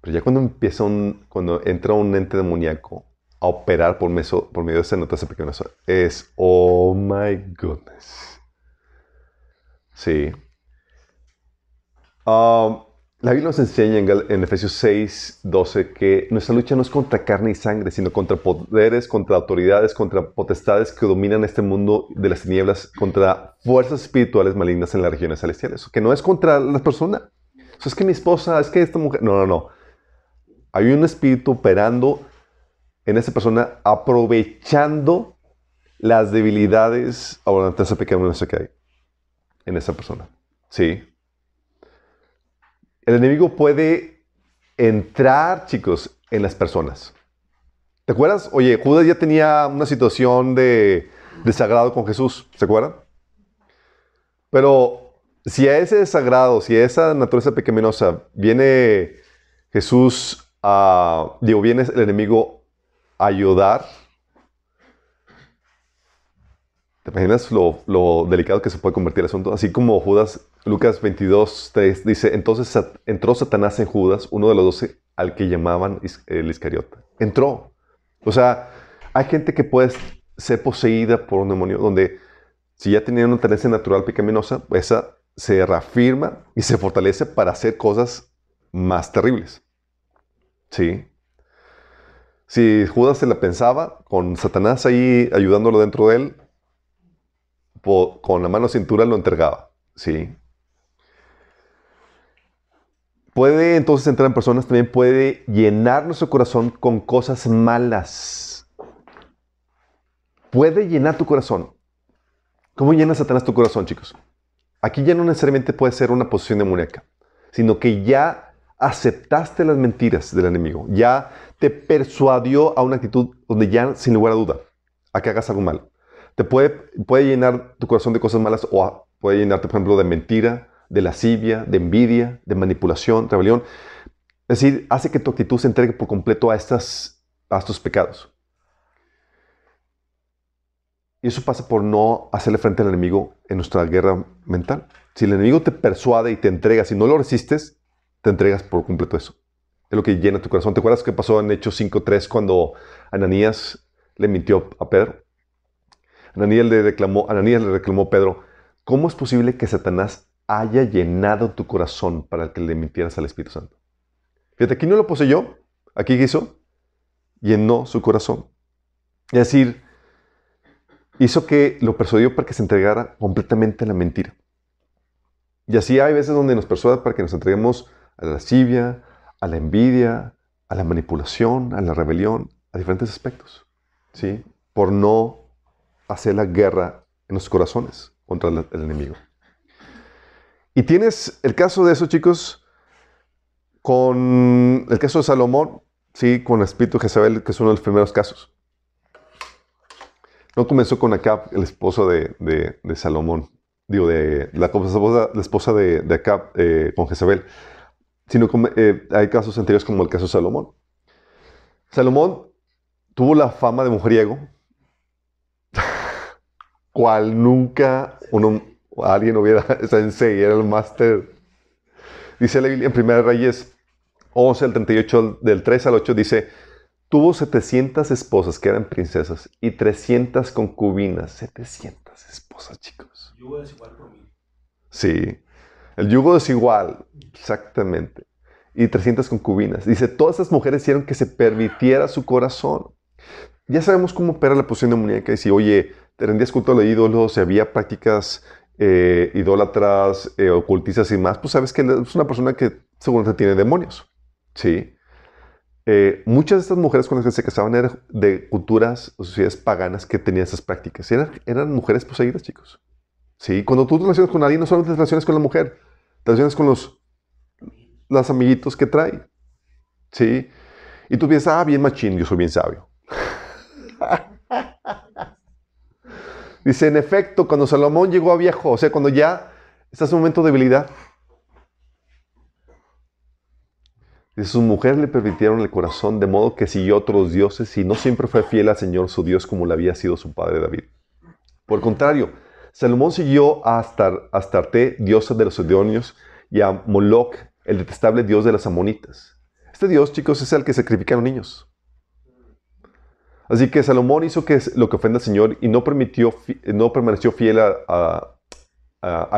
Pero ya cuando empieza un, cuando entra un ente demoníaco a operar por, medio, por medio de esa naturaleza pecaminosa, es, oh my goodness. Sí. Ah, la Biblia nos enseña en, en Efesios 6, 12 que nuestra lucha no es contra carne y sangre, sino contra poderes, contra autoridades, contra potestades que dominan este mundo de las tinieblas, contra fuerzas espirituales malignas en las regiones celestiales. Que no es contra las personas. O sea, es que mi esposa, es que esta mujer. No, no, no. Hay un espíritu operando en esa persona, aprovechando las debilidades o la naturaleza pecaminosa que hay en esa persona. Sí. El enemigo puede entrar, chicos, en las personas. ¿Te acuerdas? Oye, Judas ya tenía una situación de desagrado con Jesús, ¿se acuerdan? Pero si a ese desagrado, si a esa naturaleza pecaminosa viene Jesús a, digo, viene el enemigo a ayudar, ¿te imaginas lo, delicado que se puede convertir el asunto? Así como Judas, Lucas 22, 3 dice, entonces entró Satanás en Judas, uno de los doce, al que llamaban el Iscariote. Entró. O sea, hay gente que puede ser poseída por un demonio, donde si ya tenía una tendencia natural pecaminosa, esa se reafirma y se fortalece para hacer cosas más terribles. Sí. Si Judas se la pensaba, con Satanás ahí ayudándolo dentro de él, con la mano cintura lo entregaba. Sí. Puede entonces entrar en personas, también puede llenar nuestro corazón con cosas malas. Puede llenar tu corazón. ¿Cómo llena Satanás tu corazón, chicos? Aquí ya no necesariamente puede ser una posición demoníaca, sino que ya aceptaste las mentiras del enemigo, ya te persuadió a una actitud donde ya, sin lugar a duda, a que hagas algo malo. Te puede, puede llenar tu corazón de cosas malas o puede llenarte, por ejemplo, de mentira, de lascivia, de envidia, de manipulación, rebelión. Es decir, hace que tu actitud se entregue por completo a, estas, a estos pecados. Y eso pasa por no hacerle frente al enemigo en nuestra guerra mental. Si el enemigo te persuade y te entrega, si no lo resistes, te entregas por completo eso. Es lo que llena tu corazón. ¿Te acuerdas qué pasó en Hechos 5.3 cuando Ananías le mintió a Pedro? Ananías le reclamó, Ananías le reclamó Pedro, ¿cómo es posible que Satanás haya llenado tu corazón para que le mintieras al Espíritu Santo? Fíjate, aquí no lo poseyó, aquí ¿qué hizo, llenó su corazón. Es decir, hizo que lo persuadió para que se entregara completamente a la mentira. Y así hay veces donde nos persuade para que nos entreguemos a la lascivia, a la envidia, a la manipulación, a la rebelión, a diferentes aspectos. ¿Sí? Por no hacer la guerra en los corazones contra el, enemigo. Y tienes el caso de eso, chicos, con el caso de Salomón, sí, con el espíritu de que es uno de los primeros casos. No comenzó con Acab, el esposo de, de- de Salomón, digo, de la esposa, la esposa de, de Acab eh, con Jezabel, sino eh, hay casos anteriores como el caso de Salomón. Salomón tuvo la fama de mujeriego, cual nunca uno, alguien hubiera, <laughs> sensei, era el máster. Dice la Biblia en 1 Reyes 11, el 38, del 3 al 8, dice, tuvo 700 esposas que eran princesas y 300 concubinas. 700 esposas, chicos. Yugo desigual por mí. Sí, el yugo desigual, exactamente. Y 300 concubinas. Dice, todas esas mujeres hicieron que se permitiera su corazón. Ya sabemos cómo opera la posición demoníaca. Y si, oye, rendías culto a los ídolos, si había prácticas eh, idólatras, eh, ocultistas y más, pues sabes que es una persona que seguramente tiene demonios. Sí. Eh, muchas de estas mujeres con las que se casaban eran de culturas o sociedades paganas que tenían esas prácticas. Eran, eran mujeres poseídas, chicos. Sí, cuando tú te relacionas con alguien, no solo te relacionas con la mujer, te relacionas con los, los amiguitos que trae. Sí. Y tú piensas, ah, bien machín, yo soy bien sabio. <laughs> <laughs> Dice, en efecto, cuando Salomón llegó a viejo, o sea, cuando ya estás en un momento de debilidad, sus mujeres le permitieron el corazón de modo que siguió otros dioses y no siempre fue fiel al Señor su Dios como lo había sido su padre David. Por contrario, Salomón siguió a Astar- Astarte, diosa de los Sidonios, y a Moloch, el detestable dios de las amonitas. Este dios, chicos, es el que sacrificaron niños. Así que Salomón hizo que lo que ofende al Señor y no, permitió, no permaneció fiel a,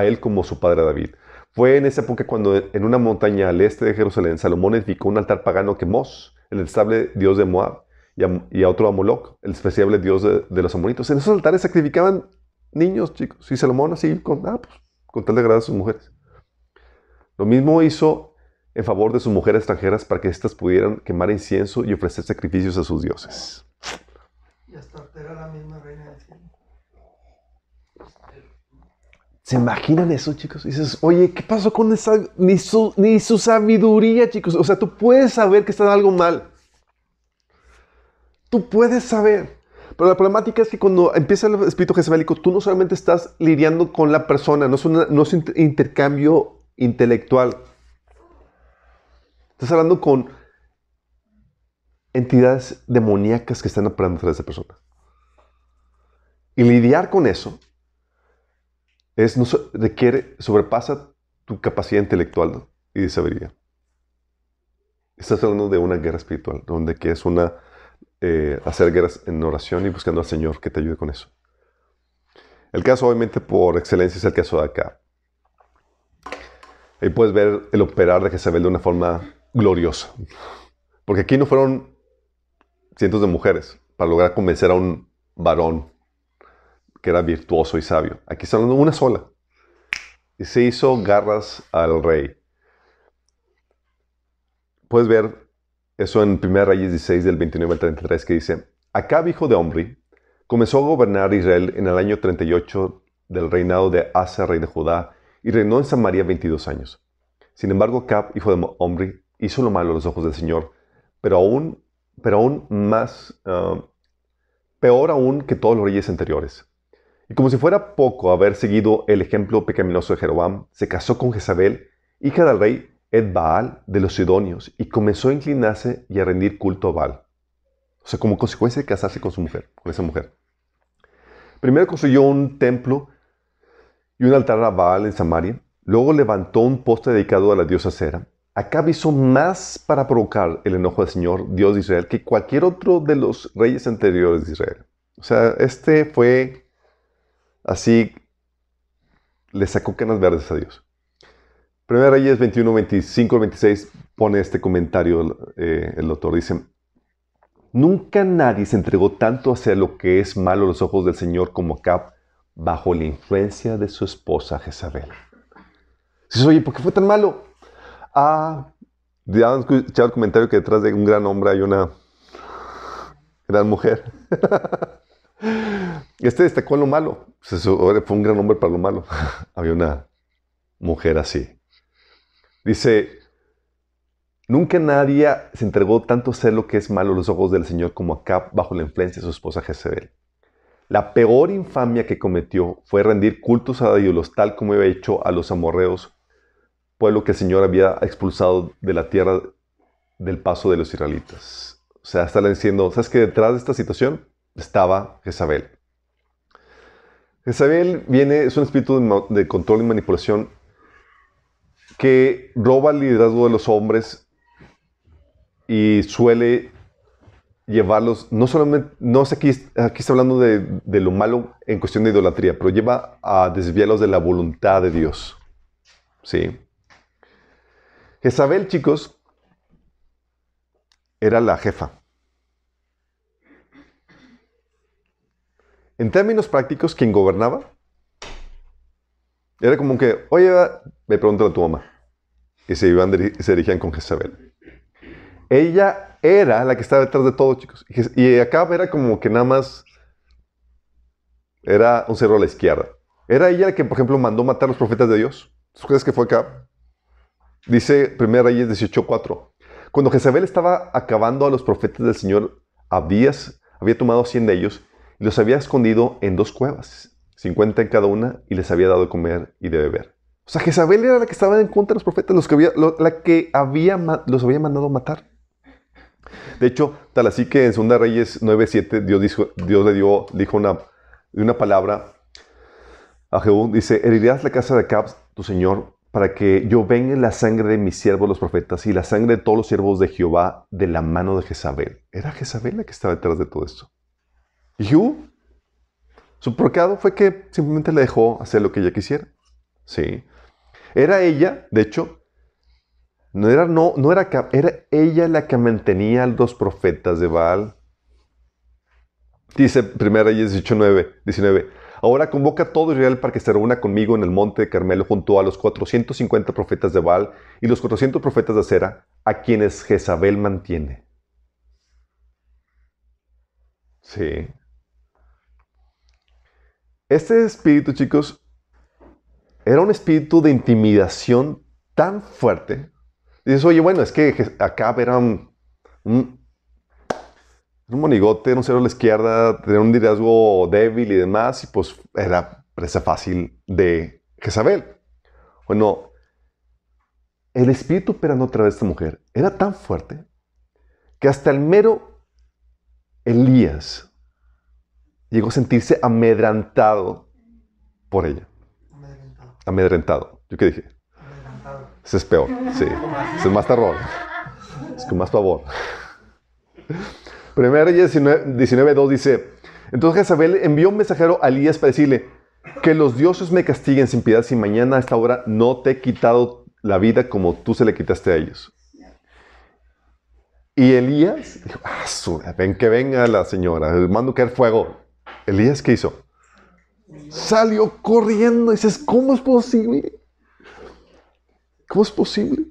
él como su padre David. Fue en esa época cuando en una montaña al este de Jerusalén, Salomón edificó un altar pagano a Quemos, el estable dios de Moab, y a, otro a Moloch, el despreciable dios de, de los amonitos. En esos altares sacrificaban niños, chicos. Y Salomón así, con, ah, pues, con tal de agradar a sus mujeres. Lo mismo hizo en favor de sus mujeres extranjeras para que éstas pudieran quemar incienso y ofrecer sacrificios a sus dioses. Era la misma reina del cielo. ¿Se imaginan eso, chicos? Dices, oye, ¿qué pasó con esa, ni su, ni su sabiduría, chicos? O sea, tú puedes saber que está algo mal. Tú puedes saber. Pero la problemática es que cuando empieza el espíritu jezabelico, tú no solamente estás lidiando con la persona, no es, una- no es un inter- intercambio intelectual. Estás hablando con entidades demoníacas que están operando tras esa persona. Y lidiar con eso es, no, requiere, sobrepasa tu capacidad intelectual y de sabiduría. Estás hablando de una guerra espiritual, donde que es una eh, hacer guerras en oración y buscando al Señor que te ayude con eso. El caso, obviamente, por excelencia es el caso de acá. Ahí puedes ver el operar de Jezabel de una forma gloriosa. Porque aquí no fueron cientos de mujeres para lograr convencer a un varón que era virtuoso y sabio. Aquí está hablando una sola. Y se hizo garras al rey. Puedes ver eso en 1 Reyes 16 del 29 al 33 que dice, Acab, hijo de Omri, comenzó a gobernar Israel en el año 38 del reinado de Asa, rey de Judá, y reinó en Samaria 22 años. Sin embargo, Acab, hijo de Omri, hizo lo malo a los ojos del Señor, pero aún, pero aún más, ah, peor aún que todos los reyes anteriores. Y como si fuera poco haber seguido el ejemplo pecaminoso de Jeroboam, se casó con Jezabel, hija del rey Ed Baal de los Sidonios, y comenzó a inclinarse y a rendir culto a Baal. O sea, como consecuencia de casarse con su mujer, con esa mujer. Primero construyó un templo y un altar a Baal en Samaria. Luego levantó un poste dedicado a la diosa Cera. Acab hizo más para provocar el enojo del Señor, Dios de Israel, que cualquier otro de los reyes anteriores de Israel. O sea, este fue así, le sacó canas verdes a Dios. Primera Reyes 21, 25, 26 pone este comentario eh, el autor. Dice, Nunca nadie se entregó tanto hacia lo que es malo a los ojos del Señor como Acab bajo la influencia de su esposa Jezabel. Oye, ¿por qué fue tan malo? Ah, ya han escuchado el comentario que detrás de un gran hombre hay una gran mujer. <laughs> Este destacó lo malo. Fue un gran hombre para lo malo. <laughs> Había una mujer así. Dice, nunca nadie se entregó tanto a hacer lo que es malo a los ojos del Señor como Acab bajo la influencia de su esposa Jezebel. La peor infamia que cometió fue rendir cultos a ídolos tal como había hecho a los amorreos, pueblo que el Señor había expulsado de la tierra del paso de los israelitas. O sea, está diciendo, ¿sabes que detrás de esta situación estaba Jezabel? Jezabel viene, es un espíritu de, control y manipulación que roba el liderazgo de los hombres y suele llevarlos, no solamente, no sé aquí, aquí está hablando de, de lo malo en cuestión de idolatría, pero lleva a desviarlos de la voluntad de Dios. ¿Sí? Jezabel, chicos, era la jefa. En términos prácticos, quien gobernaba era como que, oye, me preguntan a tu mamá. Y se, iban, se dirigían con Jezabel. Ella era la que estaba detrás de todo, chicos. Y acá era como que nada más era un cerro a la izquierda. Era ella la que, por ejemplo, mandó matar a los profetas de Dios. ¿Tú crees que fue acá? Dice 1 Reyes 18:4. Cuando Jezabel estaba acabando a los profetas del Señor, Abdías había tomado 100 de ellos y los había escondido en dos cuevas, 50 en cada una, y les había dado de comer y de beber. O sea, Jezabel era la que estaba en contra de los profetas, los que había, la que había, los había mandado matar. De hecho, tal así que en 2 Reyes 9:7 Dios, Dios le dio, dijo una, una palabra a Jehú, dice, herirás la casa de Acab, tu señor, para que yo venga la sangre de mis siervos los profetas y la sangre de todos los siervos de Jehová de la mano de Jezabel. Era Jezabel la que estaba detrás de todo esto. Y Jehú, su pecado fue que simplemente le dejó hacer lo que ella quisiera. Sí. Era ella, de hecho, no era, no, no era, era ella la que mantenía a los profetas de Baal. Dice 1 Reyes 18, 9, 19. Ahora convoca a todo Israel para que se reúna conmigo en el monte de Carmelo junto a los 450 profetas de Baal y los 400 profetas de Acera, a quienes Jezabel mantiene. Sí. Este espíritu, chicos, era un espíritu de intimidación tan fuerte. Dices, oye, bueno, es que acá era un, monigote, un cero a la izquierda, tenía un liderazgo débil y demás, y pues era presa fácil de Jezabel. Bueno, el espíritu operando a través de esta mujer era tan fuerte que hasta el mero Elías llegó a sentirse amedrantado por ella. Amedrentado. Amedrentado. ¿Yo qué dije? Amedrentado. Ese es peor, sí. <laughs> Ese es más terror. Es con más pavor. Primera Reyes 19.2 dice, entonces Jezabel envió un mensajero a Elías para decirle, que los dioses me castiguen sin piedad si mañana a esta hora no te he quitado la vida como tú se le quitaste a ellos. Y Elías dijo, ah, su- ven que venga la señora, mando caer fuego. Elías, ¿qué hizo? Salió corriendo y dices, ¿cómo es posible? ¿Cómo es posible?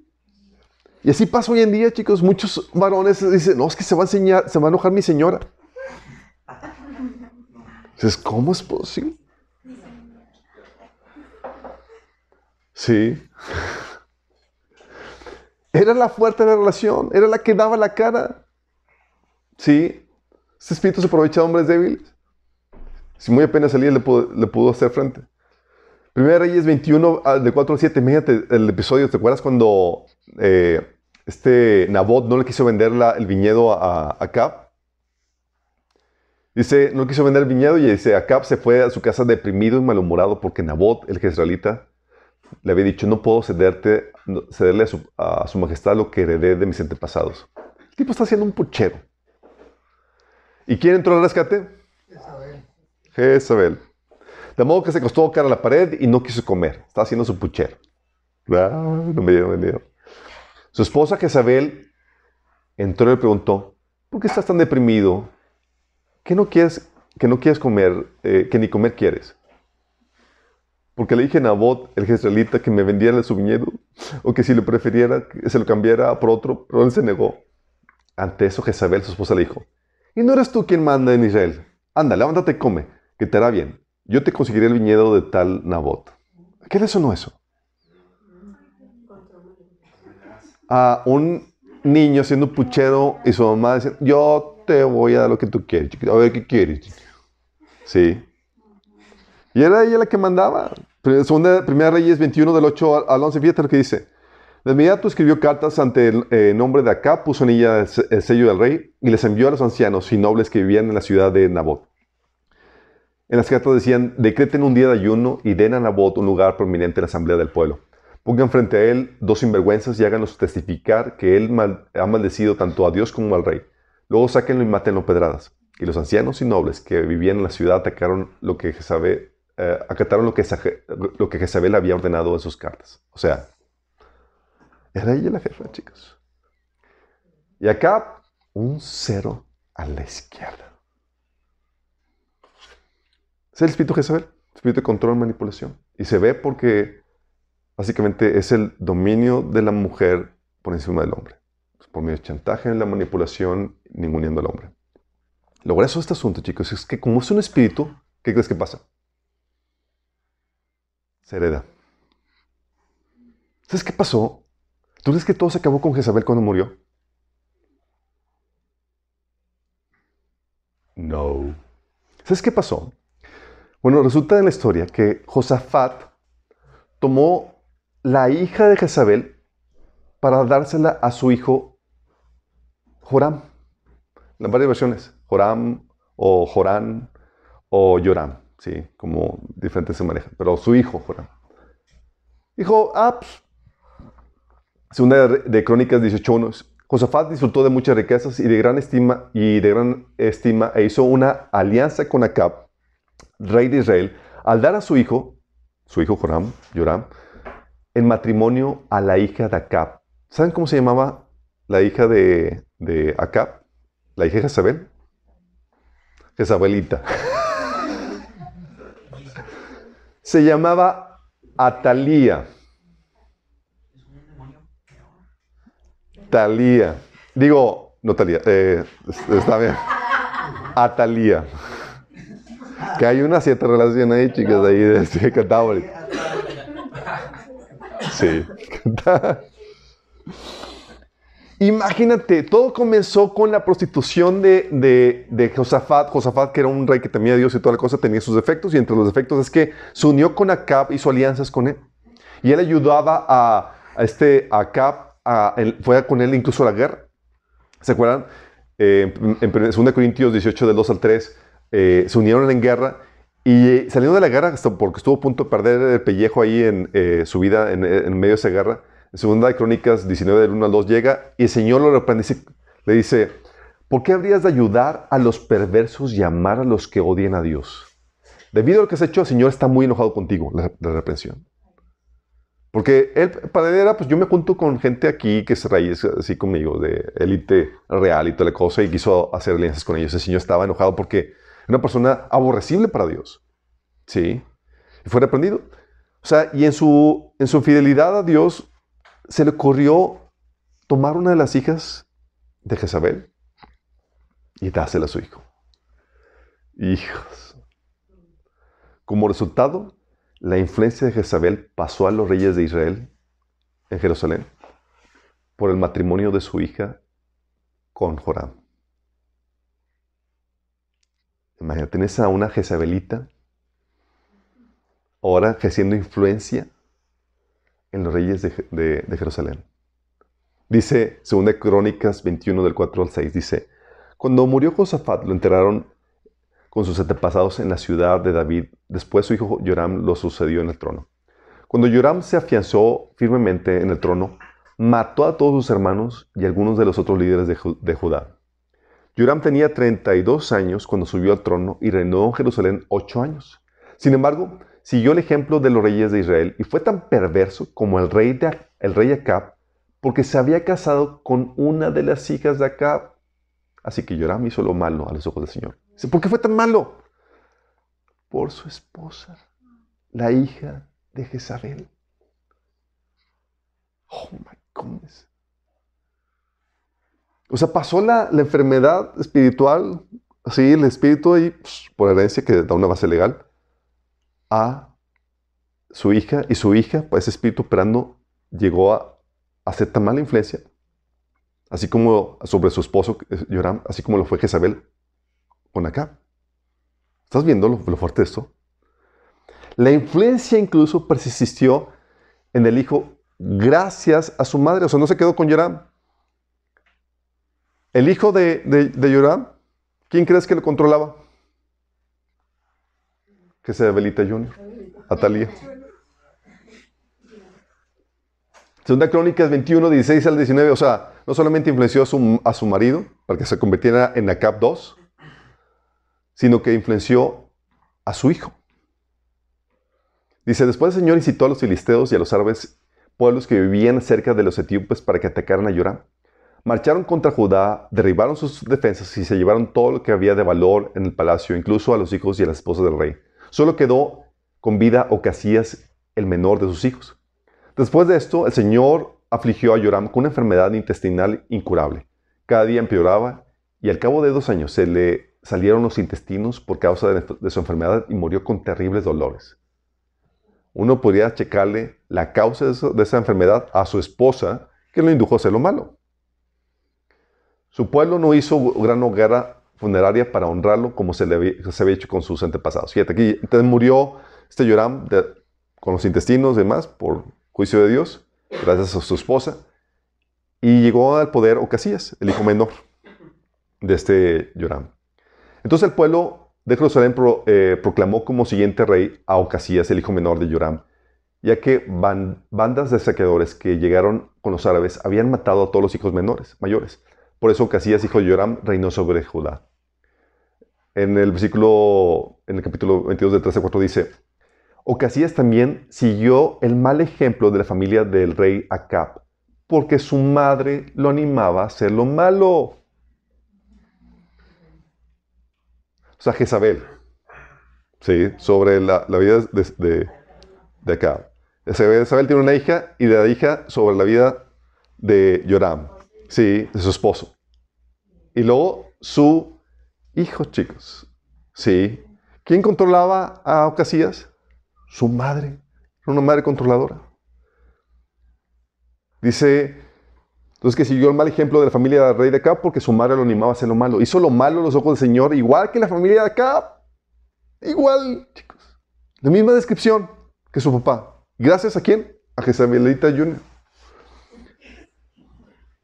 Y así pasa hoy en día, chicos. Muchos varones dicen, no, es que se va a enseñar, se va a enojar mi señora. Dices, ¿cómo es posible? Sí. <laughs> Era la fuerte de la relación, era la que daba la cara. Sí. Este espíritu se aprovecha de hombres débiles. Si muy apenas salía, le pudo, hacer frente. Primera Reyes 21, ah, de 4 al 7. Imagínate el episodio. ¿Te acuerdas cuando eh, este Nabot no le quiso vender el viñedo a, a Acab? Dice, no quiso vender el viñedo y dice, Acab se fue a su casa deprimido y malhumorado porque Nabot, el jezreelita, le había dicho, no puedo cederte, cederle a su, a su majestad lo que heredé de mis antepasados. El tipo está haciendo un puchero. ¿Y quién entró al rescate? Jezabel. De modo que se acostó cara a la pared y no quiso comer. Estaba haciendo su puchero. Ah, no me dio. Su esposa Jezabel entró y le preguntó, ¿por qué estás tan deprimido? ¿Qué no quieres, que no quieres comer, eh, que ni comer quieres? Porque le dije a Nabot, el jezreelita, que me vendiera su viñedo, o que si lo prefiriera, se lo cambiara por otro, pero él se negó. Ante eso Jezabel, su esposa, le dijo, ¿y no eres tú quien manda en Israel? Anda, levántate y come, te hará bien. Yo te conseguiré el viñedo de tal Nabot. ¿Qué le sonó eso? A un niño siendo puchero y su mamá dice, yo te voy a dar lo que tú quieres. A ver, ¿qué quieres? chiquito?". Sí. Y era ella la que mandaba. Segunda, primera Reyes 21 del 8 al- al 11, fíjate lo que dice. De inmediato escribió cartas ante el eh, nombre de Acá, puso en ella el sello del rey y les envió a los ancianos y nobles que vivían en la ciudad de Nabot. En las cartas decían, decreten un día de ayuno y den a Nabot un lugar prominente en la asamblea del pueblo. Pongan frente a él dos sinvergüenzas y háganlos testificar que él ha maldecido tanto a Dios como al rey. Luego sáquenlo y mátenlo pedradas. Y los ancianos y nobles que vivían en la ciudad atacaron lo que Jezabel, eh, acataron lo que, lo que Jezabel había ordenado en sus cartas. O sea, era ella la jefa, chicos. Y acá, un cero a la izquierda. Es el espíritu Jezabel, espíritu de control y manipulación. Y se ve porque básicamente es el dominio de la mujer por encima del hombre. Por medio de chantaje, la manipulación, ninguneando al hombre. Lo grueso de este asunto, chicos, es que como es un espíritu, ¿qué crees que pasa? Se hereda. ¿Sabes qué pasó? ¿Tú crees que todo se acabó con Jezabel cuando murió? No. ¿Sabes qué pasó? Bueno, resulta en la historia que Josafat tomó la hija de Jezabel para dársela a su hijo Joram. En varias versiones. Joram o Jorán o Yoram. Sí, como diferentes se manejan. Pero su hijo, Joram. Dijo, ah, pues, Segunda de Crónicas 18.1. Josafat disfrutó de muchas riquezas y de gran estima y de gran estima e hizo una alianza con Acab, rey de Israel, al dar a su hijo su hijo Joram, Joram, en matrimonio a la hija de Acab. ¿Saben cómo se llamaba la hija de, de Acab? La hija de Jezabel. Jezabelita. <laughs> se llamaba Atalía. Talía. Digo, no Talía, eh, está bien. Atalía. Que hay una cierta relación ahí, chicas, ahí de cantaba. Sí. Imagínate, todo comenzó con la prostitución de, de, Josafat. Josafat, que era un rey que temía a Dios y toda la cosa, tenía sus defectos. Y entre los defectos es que se unió con Acab, hizo alianzas con él. Y él ayudaba a, a este Acab, a, fue con él incluso a la guerra. ¿Se acuerdan? Eh, en, en 2 Corintios 18, del 2 al 3, eh, se unieron en guerra y saliendo de la guerra, porque estuvo a punto de perder el pellejo ahí en eh, su vida en, medio de esa guerra, en segunda de Crónicas 19 del 1 al 2 llega y el Señor lo reprende le dice, ¿por qué habrías de ayudar a los perversos y amar a los que odian a Dios? Debido a lo que has hecho, el Señor está muy enojado contigo, la, reprensión. Porque él, para él era, pues yo me junto con gente aquí que es raíz así conmigo, de élite real y toda la cosa, y quiso hacer alianzas con ellos. El Señor estaba enojado porque una persona aborrecible para Dios. ¿Sí? Y fue reprendido. O sea, y en su, en su fidelidad a Dios, se le ocurrió tomar una de las hijas de Jezabel y dársela a su hijo. Hijos. Como resultado, la influencia de Jezabel pasó a los reyes de Israel en Jerusalén por el matrimonio de su hija con Joram. Imagínate, tienes a una Jezabelita ahora ejerciendo influencia en los reyes de, Jerusalén. Dice, según de Crónicas 21 del 4 al 6, dice, cuando murió Josafat lo enterraron con sus antepasados en la ciudad de David. Después su hijo Joram lo sucedió en el trono. Cuando Joram se afianzó firmemente en el trono, mató a todos sus hermanos y algunos de los otros líderes de, de Judá. Joram tenía 32 años cuando subió al trono y reinó en Jerusalén 8 años. Sin embargo, siguió el ejemplo de los reyes de Israel y fue tan perverso como el rey, de, el rey Acab, porque se había casado con una de las hijas de Acab. Así que Joram hizo lo malo a los ojos del Señor. ¿por qué fue tan malo? Por su esposa, la hija de Jezabel. Oh my goodness. O sea, pasó la, la enfermedad espiritual, así, el espíritu ahí, pues, por herencia que da una base legal, a su hija, y su hija, pues ese espíritu operando, llegó a, ser tan mala influencia, así como sobre su esposo, Joram, así como lo fue Jezabel con acá. ¿Estás viendo lo, lo, fuerte de esto? La influencia incluso persistió en el hijo gracias a su madre. O sea, no se quedó con Joram. El hijo de, de, de Joram, ¿quién crees que lo controlaba? Que sea Belita Junior. Atalía. Segunda Crónicas 21, 16 al 19. O sea, no solamente influenció a su, a su marido para que se convirtiera en Acap 2, sino que influenció a su hijo. Dice, después el Señor incitó a los filisteos y a los árabes, pueblos que vivían cerca de los etíopes, para que atacaran a Joram. Marcharon contra Judá, derribaron sus defensas y se llevaron todo lo que había de valor en el palacio, incluso a los hijos y a las esposas del rey. Solo quedó con vida Ocasías, el menor de sus hijos. Después de esto, el Señor afligió a Joram con una enfermedad intestinal incurable. Cada día empeoraba y al cabo de dos años se le salieron los intestinos por causa de, su enfermedad y murió con terribles dolores. Uno podría checarle la causa de esa enfermedad a su esposa que lo indujo a hacer lo malo. Su pueblo no hizo gran hoguera funeraria para honrarlo como se, le había, hecho con sus antepasados. Fíjate aquí, entonces murió este Yoram de, con los intestinos y demás por juicio de Dios, gracias a su esposa, y llegó al poder Ocasías, el hijo menor de este Yoram. Entonces el pueblo de Jerusalén pro, eh, proclamó como siguiente rey a Ocasías, el hijo menor de Yoram, ya que ban, bandas de saqueadores que llegaron con los árabes habían matado a todos los hijos menores, mayores. Por eso Ocasías, hijo de Joram, reinó sobre Judá. En el versículo, en el capítulo 22 del 13 4 dice, Ocasías también siguió el mal ejemplo de la familia del rey Acab, porque su madre lo animaba a hacer lo malo. O sea, Jezabel, ¿sí? sobre la, vida de, de, de Acab. Jezabel tiene una hija y de la hija sobre la vida de Joram, ¿sí? de su esposo. Y luego su hijo, chicos. ¿sí? ¿Quién controlaba a Ocasías? Su madre. Era una madre controladora. Dice, entonces que siguió el mal ejemplo de la familia del rey de Acab porque su madre lo animaba a hacer lo malo. Hizo lo malo a los ojos del Señor, igual que la familia de Acab. Igual, chicos. La misma descripción que su papá. ¿Gracias a quién? A Jezabelita Jr.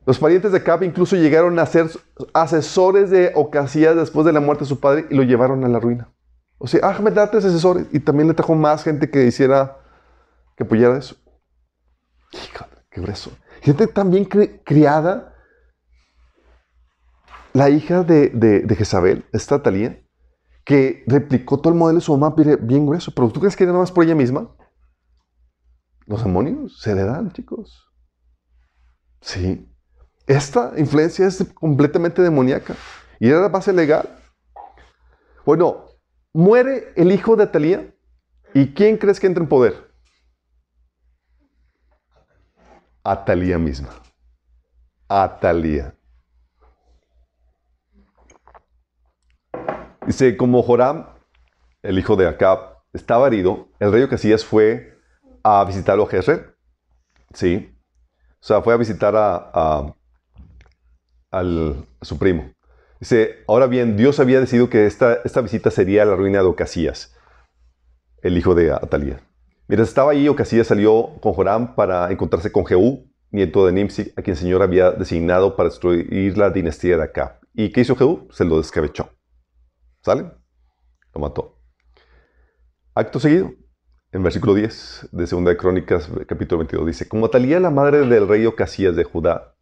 Los parientes de Acab incluso llegaron a ser asesores de Ocasías después de la muerte de su padre y lo llevaron a la ruina. O sea, Ahmed date asesores y también le trajo más gente que hiciera, que apoyara eso. Híjole, qué grueso. Gente también cri criada. La hija de, de, de Jezabel, esta Talía, que replicó todo el modelo de su mamá bien grueso. Pero ¿tú crees que era nada más por ella misma? Los demonios se le dan, chicos. Sí. Esta influencia es completamente demoníaca. Y era la base legal. Bueno, muere el hijo de Atalía. ¿Y quién crees que entra en poder? Atalía misma. Atalía. Dice, como Joram, el hijo de Acab, estaba herido, el rey Ocasías fue a visitarlo a Jezreel. Sí. O sea, fue a visitar a, a, al, su primo. Dice, ahora bien, Dios había decidido que esta, esta visita sería la ruina de Ocasías, el hijo de Atalía. Mientras estaba ahí, Ocasías salió con Joram para encontrarse con Jehú, nieto de Nimsi, a quien el Señor había designado para destruir la dinastía de Acab. ¿Y qué hizo Jehú? Se lo descabechó. ¿Sale? Lo mató. Acto seguido, en versículo 10 de 2 de Crónicas, capítulo 22, dice, como Atalía, la madre del rey Ocasías de Judá,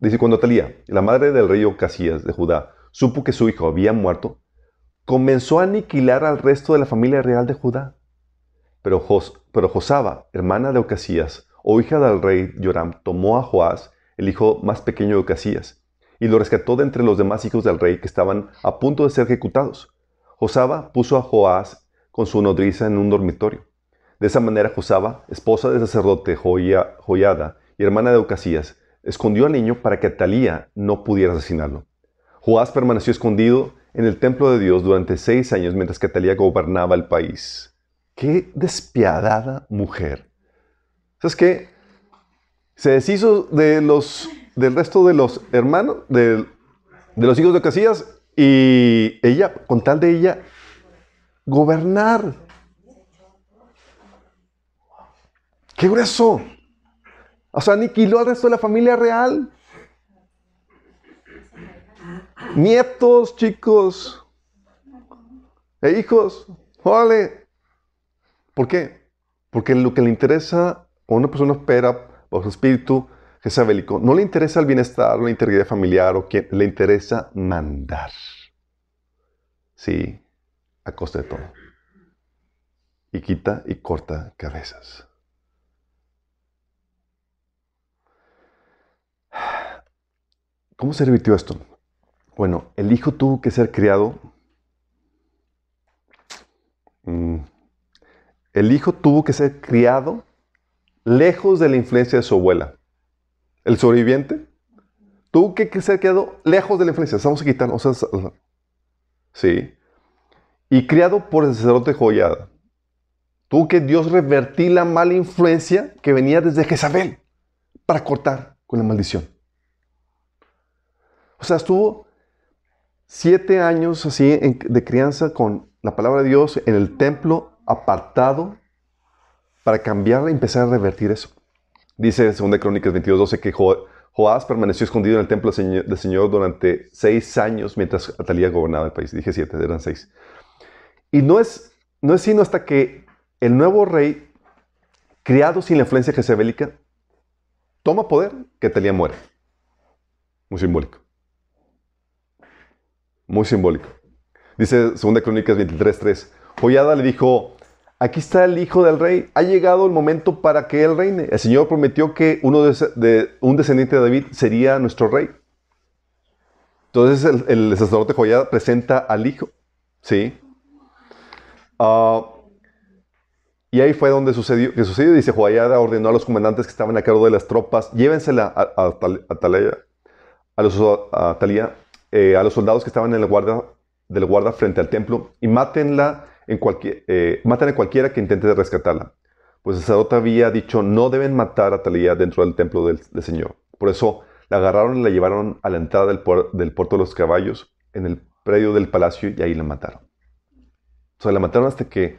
dice, cuando Atalía, la madre del rey Ocasías de Judá, supo que su hijo había muerto, comenzó a aniquilar al resto de la familia real de Judá. Pero, Jos, pero Josaba, hermana de Ocasías, o hija del rey Joram, tomó a Joás, el hijo más pequeño de Ocasías, y lo rescató de entre los demás hijos del rey que estaban a punto de ser ejecutados. Josaba puso a Joás con su nodriza en un dormitorio. De esa manera Josaba, esposa del sacerdote Joya, Joyada y hermana de Ocasías, escondió al niño para que Atalía no pudiera asesinarlo. Joás permaneció escondido en el templo de Dios durante seis años mientras que Atalía gobernaba el país. ¡Qué despiadada mujer! ¿Sabes qué? Se deshizo de los, del resto de los hermanos, de, los hijos de Ocasías y ella, con tal de ella, gobernar. ¡Qué grueso! O sea, aniquiló al resto de la familia real. Nietos, chicos. E hijos. Órale. ¿Por qué? Porque lo que le interesa a una persona espera bajo su espíritu jezabelico, no le interesa el bienestar o la integridad familiar o quien le interesa mandar. Sí, a costa de todo. Y quita y corta cabezas. ¿Cómo se revirtió esto? Bueno, el hijo tuvo que ser criado. Mm, el hijo tuvo que ser criado lejos de la influencia de su abuela. El sobreviviente tuvo que ser criado lejos de la influencia. Vamos a quitar, o sea, sí. Y criado por el sacerdote Joyada. Tuvo que Dios revertir la mala influencia que venía desde Jezabel para cortar con la maldición. O sea, estuvo siete años así de crianza con la palabra de Dios en el templo apartado para cambiar y empezar a revertir eso. Dice en 2 Crónicas 22.12 que jo Joás permaneció escondido en el templo del Señor durante seis años mientras Atalía gobernaba el país. Dije siete, eran seis. Y no es, no es sino hasta que el nuevo rey, criado sin la influencia jezabelica, toma poder que Atalía muere. Muy simbólico. Muy simbólico. Dice 2 Crónicas 23.3. Joyada le dijo aquí está el hijo del rey. Ha llegado el momento para que él reine. El Señor prometió que uno de, un descendiente de David sería nuestro rey. Entonces el, sacerdote Joyada presenta al hijo. ¿Sí? Ah, y ahí fue donde sucedió, que sucedió. Dice, Joyada ordenó a los comandantes que estaban a cargo de las tropas, llévensela a Talía, a los, a Talía, eh, a los soldados que estaban en el guarda, del guarda frente al templo y mátenla en cualquier, eh, maten a cualquiera que intente rescatarla. Pues el sacerdote había dicho, no deben matar a Talía dentro del templo del, Señor. Por eso la agarraron y la llevaron a la entrada del, del puerto de los caballos, en el predio del palacio, y ahí la mataron. O sea, la mataron hasta que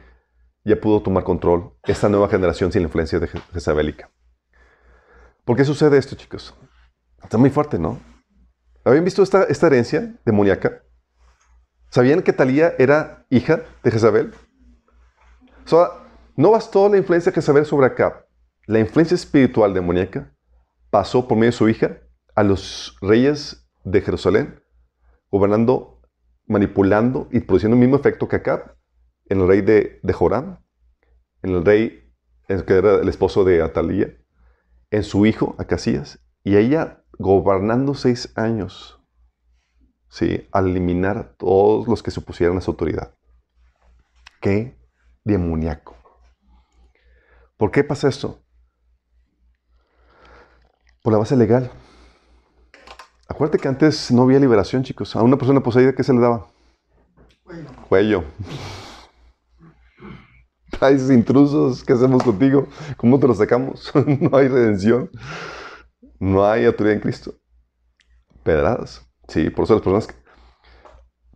ya pudo tomar control esta nueva generación sin la influencia de Je- jezabelica. ¿Por qué sucede esto, chicos? Está muy fuerte, ¿no? ¿Habían visto esta, esta herencia demoníaca? ¿Sabían que Talía era hija de Jezabel? O sea, no bastó la influencia de Jezabel sobre Acab. La influencia espiritual demoníaca pasó por medio de su hija a los reyes de Jerusalén, gobernando, manipulando y produciendo el mismo efecto que Acab en el rey de, de Joram, en el rey que era el esposo de Atalía, en su hijo Acasías, y ella gobernando seis años, ¿sí? al eliminar a todos los que se opusieran a su autoridad. ¡Qué demoníaco! ¿Por qué pasa esto? Por la base legal. Acuérdate que antes no había liberación, chicos. A una persona poseída, ¿qué se le daba? Bueno, Cuello. <laughs> Traes intrusos, ¿qué hacemos contigo? ¿Cómo te los sacamos? <laughs> no hay redención. No hay autoridad en Cristo. Pedradas. Sí, por eso las personas... que-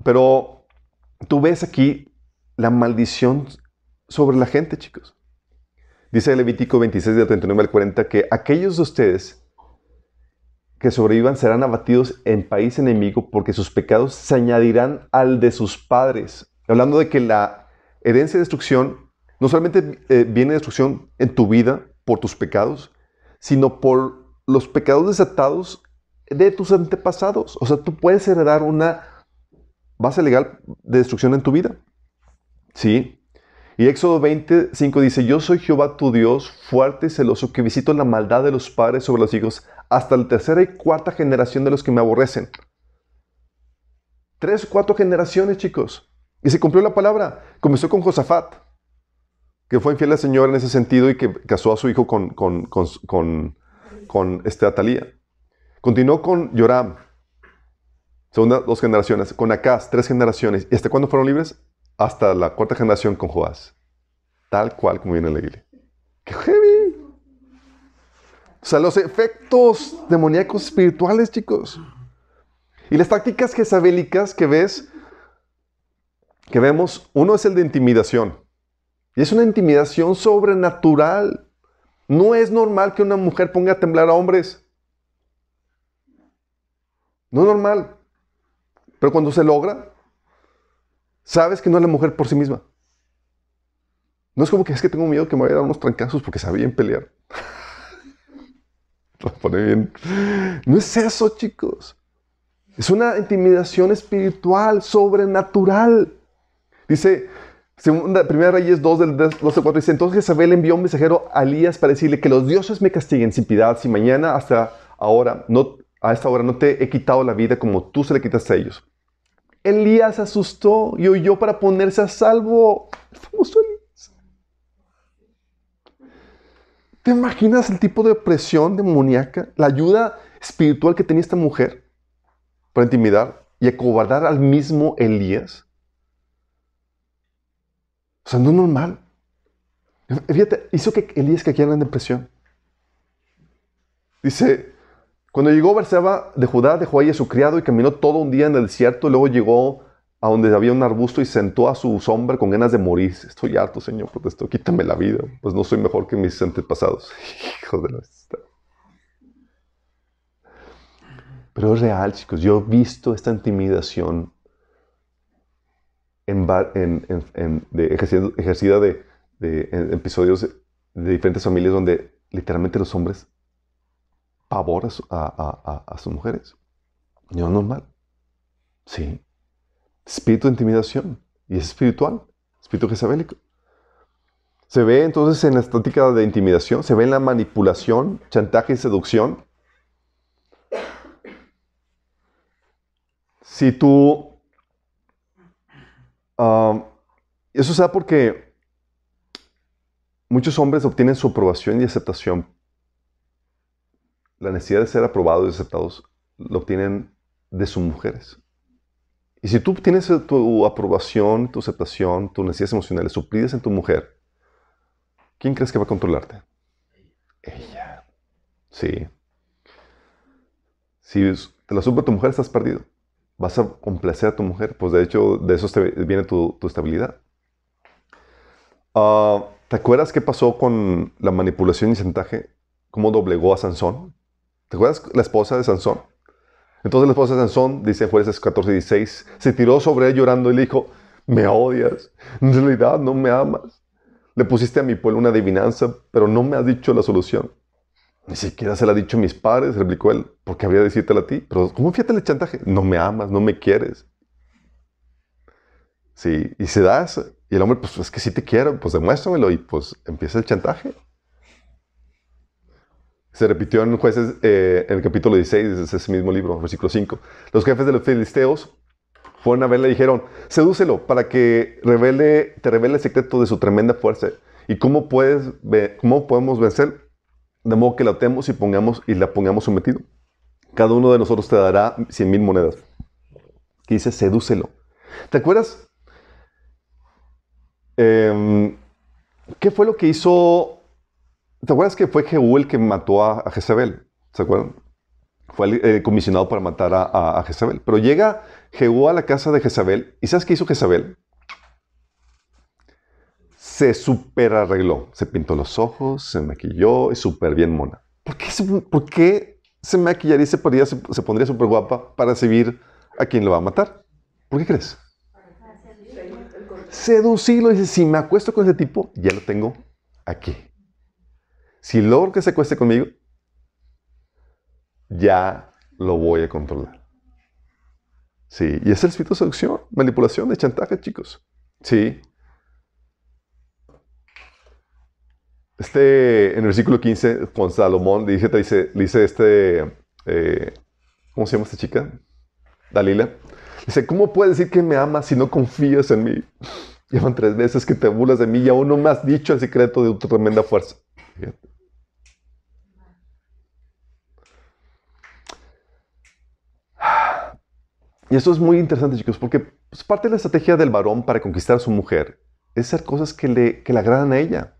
Pero tú ves aquí la maldición sobre la gente, chicos. Dice Levítico 26, del 39 al 40, que aquellos de ustedes que sobrevivan serán abatidos en país enemigo porque sus pecados se añadirán al de sus padres. Hablando de que la herencia de destrucción no solamente eh, viene destrucción en tu vida por tus pecados, sino por los pecados desatados de tus antepasados. O sea, tú puedes heredar una base legal de destrucción en tu vida. ¿Sí? Y Éxodo 25 dice, yo soy Jehová tu Dios, fuerte y celoso, que visito la maldad de los padres sobre los hijos hasta la tercera y cuarta generación de los que me aborrecen. Tres cuatro generaciones, chicos. Y se cumplió la palabra. Comenzó con Josafat, que fue infiel al Señor en ese sentido y que casó a su hijo con, con, con este Atalía. Continuó con Yoram, segunda, dos generaciones. Con Acaz, tres generaciones. ¿Y hasta cuándo fueron libres? Hasta la cuarta generación con Joás. Tal cual como viene en la Biblia. ¡Qué heavy! O sea, los efectos demoníacos espirituales, chicos. Y las tácticas jezabélicas que ves, que vemos, uno es el de intimidación. Y es una intimidación sobrenatural. No es normal que una mujer ponga a temblar a hombres. No es normal. Pero cuando se logra, sabes que no es la mujer por sí misma. No es como que es que tengo miedo que me vaya a dar unos trancazos porque sabe bien pelear. <laughs> Pone bien. No es eso, chicos. Es una intimidación espiritual, sobrenatural. Dice, segunda, primera Reyes 2 del 12 4 dice, entonces Jezabel envió un mensajero a Elías para decirle que los dioses me castiguen sin piedad, si mañana hasta ahora, no, a esta hora no te he quitado la vida como tú se le quitaste a ellos. Elías se asustó y huyó para ponerse a salvo. El famoso Elías. ¿Te imaginas el tipo de opresión demoníaca? La ayuda espiritual que tenía esta mujer para intimidar y acobardar al mismo Elías. O sea, no es normal. Hizo que Elías cayera en depresión. Dice, cuando llegó Berseba de Judá, dejó ahí a su criado y caminó todo un día en el desierto. Luego llegó a donde había un arbusto y sentó a su sombra con ganas de morir. Estoy harto, Señor, protestó, quítame la vida, pues no soy mejor que mis antepasados. <laughs> Hijo de la... Pero es real, chicos. Yo he visto esta intimidación ejercida, de, episodios de, diferentes familias donde literalmente los hombres pavor a, su- a sus mujeres. No es normal. Sí. Espíritu de intimidación. Y es espiritual. Espíritu jezabélico. Se ve entonces en la estática de intimidación, se ve en la manipulación, chantaje y seducción. Si tú... eso se da porque muchos hombres obtienen su aprobación y aceptación. La necesidad de ser aprobados y aceptados lo obtienen de sus mujeres. Y si tú tienes tu aprobación, tu aceptación, tus necesidades emocionales suplidas en tu mujer, ¿quién crees que va a controlarte? Ella. Sí. Si te la suple tu mujer, estás perdido. Vas a complacer a tu mujer. Pues de hecho, de eso viene tu, estabilidad. Ah, ¿Te acuerdas qué pasó con la manipulación y chantaje? ¿Cómo doblegó a Sansón? ¿Te acuerdas la esposa de Sansón? Entonces la esposa de Sansón, dice en Jueces 14 y 16, se tiró sobre él llorando y le dijo, me odias, en realidad no me amas. Le pusiste a mi pueblo una adivinanza, pero no me has dicho la solución. Ni siquiera se la ha dicho a mis padres, replicó él, porque habría de decírtela a ti. Pero ¿cómo fíjate el chantaje? No me amas, no me quieres. Sí, y se da. Y el hombre, pues es que sí te quiero, pues demuéstramelo. Y pues empieza el chantaje. Se repitió en Jueces, eh, en el capítulo 16, de ese mismo libro, versículo 5. Los jefes de los filisteos fueron a verle y dijeron, sedúcelo para que revele, te revele el secreto de su tremenda fuerza. ¿Y cómo, puedes, cómo podemos vencer? De modo que la atemos y, pongamos, y la pongamos sometido. Cada uno de nosotros te dará 100 mil monedas. Que dice, sedúcelo. ¿Te acuerdas? Em, ¿Qué fue lo que hizo? ¿Te acuerdas que fue Jehú el que mató a, a Jezabel? ¿Se acuerdan? Fue eh, comisionado para matar a, a- Jezabel. Pero llega Jehú a la casa de Jezabel. ¿Y sabes qué hizo Jezabel? Se super arregló. Se pintó los ojos, se maquilló y súper bien mona. ¿Por qué, se, maquillaría y se, pondría- se, se pondría súper guapa para recibir a quien lo va a matar? ¿Por qué crees? Seducirlo. Dice, si me acuesto con ese tipo, ya lo tengo aquí. Si logro que se acueste conmigo, ya lo voy a controlar. Sí, y es el espíritu de seducción, manipulación, de chantaje, chicos. Sí. Este, en el versículo 15, con Salomón, le dice, dice, dice este, eh, ¿cómo se llama esta chica? Dalila. Dice, ¿cómo puedes decir que me amas si no confías en mí? <laughs> Llevan tres veces que te burlas de mí y aún no me has dicho el secreto de tu tremenda fuerza. <sighs> Y esto es muy interesante, chicos, porque pues, parte de la estrategia del varón para conquistar a su mujer es hacer cosas que le, que le agradan a ella.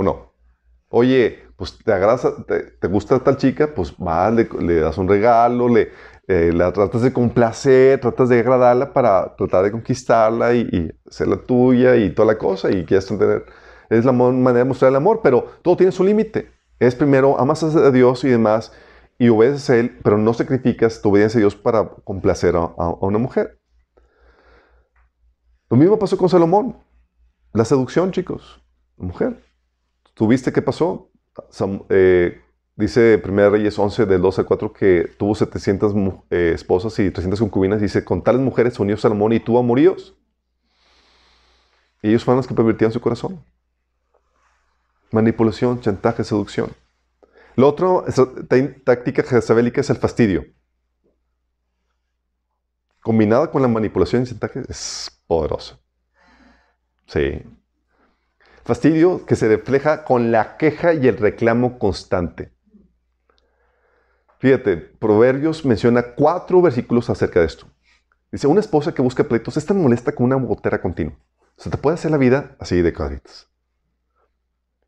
¿O no? Oye, pues te agrada, te, gusta tal chica, pues vas, le, das un regalo, le, eh, la tratas de complacer, tratas de agradarla para tratar de conquistarla y, y hacerla tuya y toda la cosa y quieres tener, es la manera de mostrar el amor, pero todo tiene su límite. Es primero, amas a Dios y demás y obedeces a Él, pero no sacrificas tu obediencia a Dios para complacer a, a- a una mujer. Lo mismo pasó con Salomón. La seducción, chicos. La mujer. ¿Tuviste qué pasó? Eh, dice 1 Reyes 11, del 12 al 4, que tuvo 700 mu- eh, esposas y 300 concubinas. Dice, con tales mujeres unió Salomón y tuvo amoríos. Y ellos fueron los que pervertían su corazón. Manipulación, chantaje, seducción. Esa tá- táctica jezabélica es el fastidio. Combinada con la manipulación y chantaje es poderoso. Sí. Fastidio que se refleja con la queja y el reclamo constante. Fíjate, Proverbios menciona cuatro versículos acerca de esto. Dice, una esposa que busca pleitos es tan molesta como una gotera continua. Se te puede hacer la vida así de cuadritos.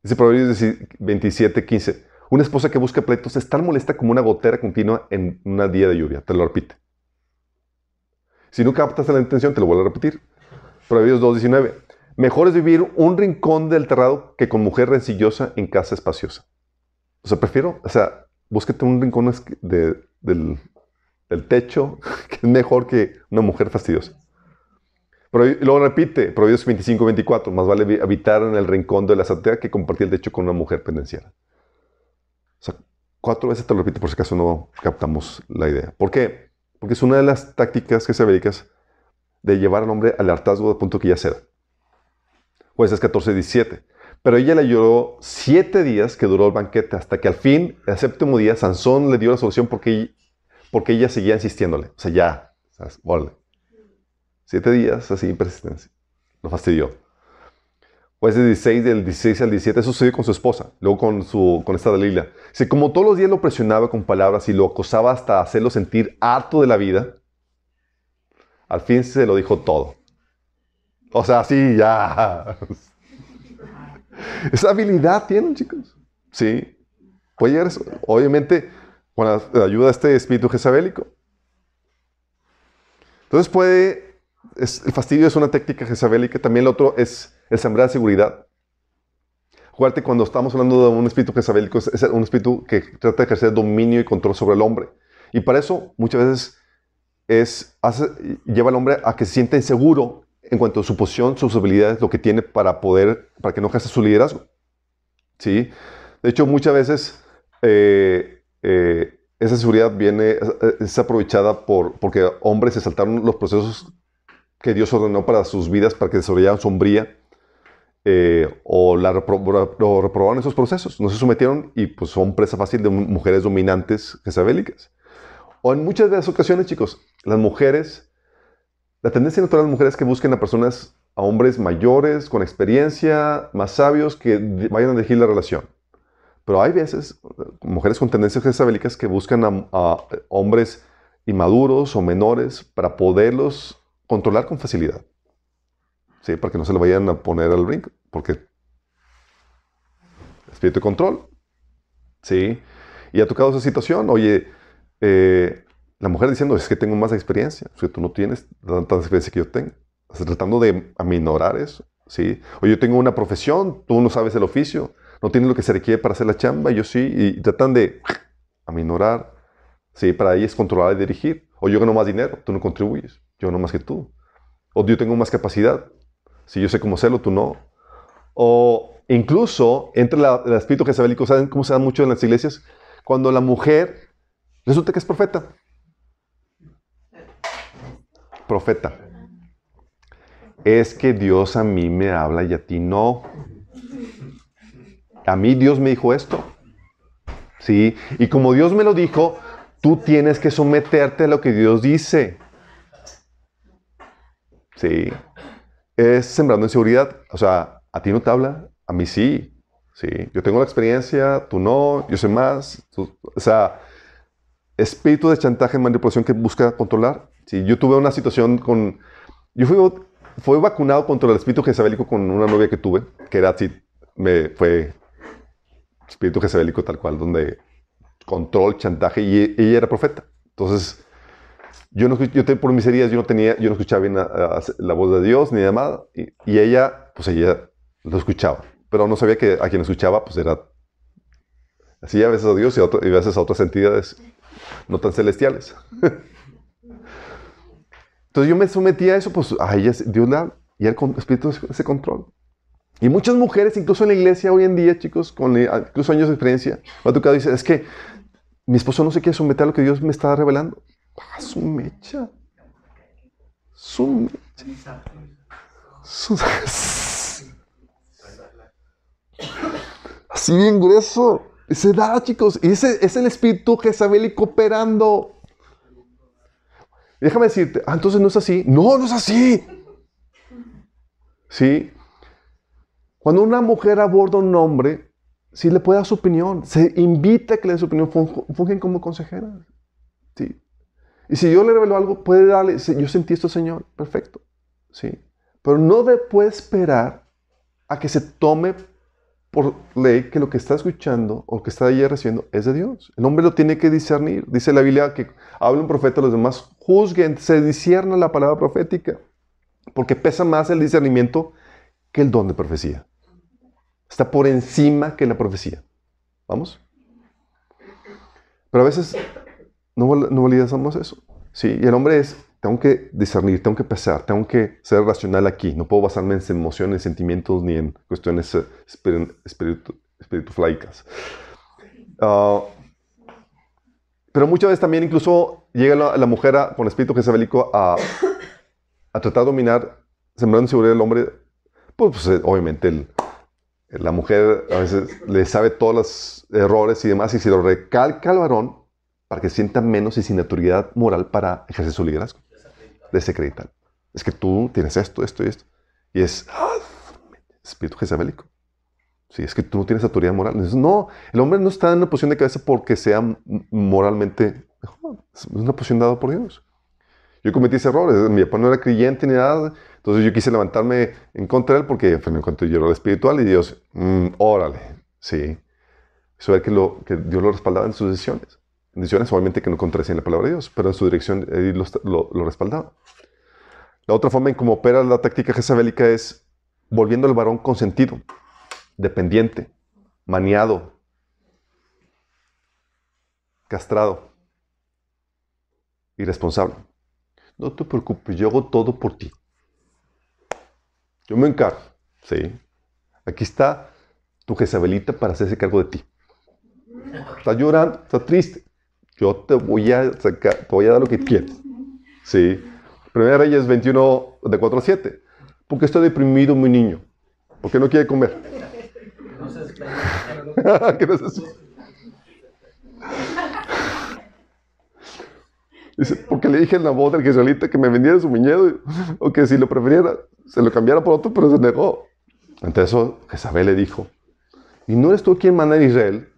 Dice Proverbios 27, 15. Una esposa que busca pleitos es tan molesta como una gotera continua en un día de lluvia. Te lo repite. Si no captas la intención, te lo vuelvo a repetir. Proverbios 2.19. Mejor es vivir un rincón del terrado que con mujer rencillosa en casa espaciosa. O sea, prefiero, o sea, búsquete un rincón de- del, del techo <laughs> que es mejor que una mujer fastidiosa. Pero, y luego repite, Proverbios 25, 24, más vale habitar en el rincón de la azotea que compartir el techo con una mujer pendenciera. O sea, cuatro veces te lo repito por si acaso no captamos la idea. ¿Por qué? Porque es una de las tácticas que se dedicas de llevar al hombre al hartazgo de punto que ya ceda. Jueces 14, 17. Pero ella le lloró siete días que duró el banquete, hasta que al fin, el séptimo día, Sansón le dio la solución porque, porque ella seguía insistiéndole. O sea, ya, ¿sabes? Órale. Siete días así, persistencia. Lo fastidió. Del 16, del 16 al 17, eso sucedió con su esposa, luego con, su, con esta Dalila. Si como todos los días lo presionaba con palabras y lo acosaba hasta hacerlo sentir harto de la vida, al fin se lo dijo todo. O sea, sí, ya. Esa habilidad tienen, chicos. Sí. Puede llegar eso. Obviamente, con la ayuda de este espíritu jezabélico. Entonces puede, es- el fastidio es una técnica jezabélica. También el otro es el sembrar seguridad. Acuérdate, cuando estamos hablando de un espíritu jezabélico, es un espíritu que trata de ejercer dominio y control sobre el hombre. Y para eso, muchas veces, es, hace- lleva al hombre a que se sienta inseguro en cuanto a su posición, sus habilidades, lo que tiene para poder, para que no ejerza su liderazgo. ¿Sí? De hecho, muchas veces eh, eh, esa seguridad viene, es, aprovechada por, porque hombres se saltaron los procesos que Dios ordenó para sus vidas, para que desarrollaran sombría, eh, o la repro- reprobaron esos procesos, no se sometieron y pues son presa fácil de mu- mujeres dominantes jezabélicas. O en muchas de las ocasiones, chicos, las mujeres, la tendencia natural de las mujeres es que busquen a personas, a hombres mayores, con experiencia, más sabios, que vayan a dirigir la relación. Pero hay veces, mujeres con tendencias jezabélicas que buscan a, a hombres inmaduros o menores para poderlos controlar con facilidad. Sí, para que no se le vayan a poner al brinco, porque espíritu de control. Sí. Y ha tocado esa situación, oye, eh, la mujer diciendo, es que tengo más experiencia, es que tú no tienes tanta experiencia que yo tengo. Estás tratando de aminorar eso, ¿sí? O yo tengo una profesión, tú no sabes el oficio, no tienes lo que se requiere para hacer la chamba, yo sí, y tratan de aminorar, ¿sí? Para ellos controlar y dirigir. O yo gano más dinero, tú no contribuyes, yo gano más que tú. O yo tengo más capacidad, si yo sé cómo hacerlo, tú no. O incluso entre la, el espíritu jezabélico, ¿saben cómo se da mucho en las iglesias? Cuando la mujer resulta que es profeta. Profeta. Es que Dios a mí me habla y a ti no. A mí Dios me dijo esto. Sí. Y como Dios me lo dijo, tú tienes que someterte a lo que Dios dice. Sí. Es sembrando inseguridad. O sea, a ti no te habla, a mí sí. Sí. Yo tengo la experiencia, tú no, yo sé más. o sea, espíritu de chantaje, manipulación que busca controlar. Sí, yo tuve una situación con... Yo fui, fui vacunado contra el espíritu jezabélico con una novia que tuve, que era así, me, fue espíritu jezabélico tal cual, donde control, chantaje, y ella era profeta. Entonces, yo, no, yo por mis heridas, yo no tenía, yo no escuchaba bien a- a- la voz de Dios ni nada, y, y ella, pues ella lo escuchaba, pero no sabía que a quien escuchaba, pues era así a veces a Dios y a, otro- y a veces a otras entidades no tan celestiales. Entonces yo me sometí a eso, pues a ella Dios habla, y el espíritu es ese control. Y muchas mujeres, incluso en la iglesia hoy en día, chicos, con incluso años de experiencia, me ha tocado dice, es que mi esposo no se quiere someter a lo que Dios me está revelando. Ah, su mecha. Su mecha. Su- <laughs> Así bien grueso. Se da, chicos. Y ese es el espíritu jezabélico operando. Déjame decirte, ah, entonces no es así. No, no es así. ¿Sí? Cuando una mujer aborda a un hombre, sí le puede dar su opinión. Se invita a que le dé su opinión. fun- Fungen como consejera. ¿Sí? Y si yo le revelo algo, puede darle, "Sí, yo sentí esto, Señor. Perfecto. ¿Sí? Pero no de- puede esperar a que se tome por ley que lo que está escuchando o que está ahí recibiendo es de Dios. El hombre lo tiene que discernir. Dice la Biblia que habla un profeta, los demás juzguen, se discierna la palabra profética, porque pesa más el discernimiento que el don de profecía. Está por encima que la profecía. ¿Vamos? Pero a veces no, no validamos eso. ¿sí? Y el hombre es, tengo que discernir, tengo que pesar, tengo que ser racional aquí. No puedo basarme en emociones, sentimientos, ni en cuestiones eh, espiri- espiritu. Ah, pero muchas veces también incluso llega la, mujer con espíritu jezabélico a, tratar de dominar, sembrando inseguridad del hombre. Pues, pues, eh, obviamente La mujer a veces le sabe todos los errores y demás y se lo recalca al varón para que sienta menos y sin autoridad moral para ejercer su liderazgo. Desacreditar. Es que tú tienes esto, esto y esto. Y es ah, espíritu jezabélico. Sí, es que tú no tienes autoridad moral. No, el hombre no está en una posición de cabeza porque sea moralmente. Es una posición dada por Dios. Yo cometí ese error. Mi papá no era creyente ni nada. Entonces yo quise levantarme en contra de él porque fue en cuanto yo era espiritual y Dios, mm, órale, sí. Eso ver que, lo, que Dios lo respaldaba en sus decisiones. En decisiones obviamente que no contradecían la palabra de Dios, pero en su dirección él lo, lo- respaldaba. La otra forma en cómo opera la táctica jezabélica es volviendo al varón consentido, dependiente, maniado, castrado, irresponsable. No te preocupes, yo hago todo por ti. Yo me encargo. Sí. Aquí está tu Jezabelita para hacerse cargo de ti. Está llorando, está triste. Yo te voy a sacar, te voy a dar lo que quieras. Sí. Primera Reyes 21, de 4 a 7. Porque está deprimido mi niño. Porque no quiere comer. <laughs> Dice, porque le dije en la voz del israelita que me vendiera su viñedo o que si lo preferiera, se lo cambiara por otro, pero se negó. Entonces Jezabel le dijo, ¿y no eres tú quien manda en Israel?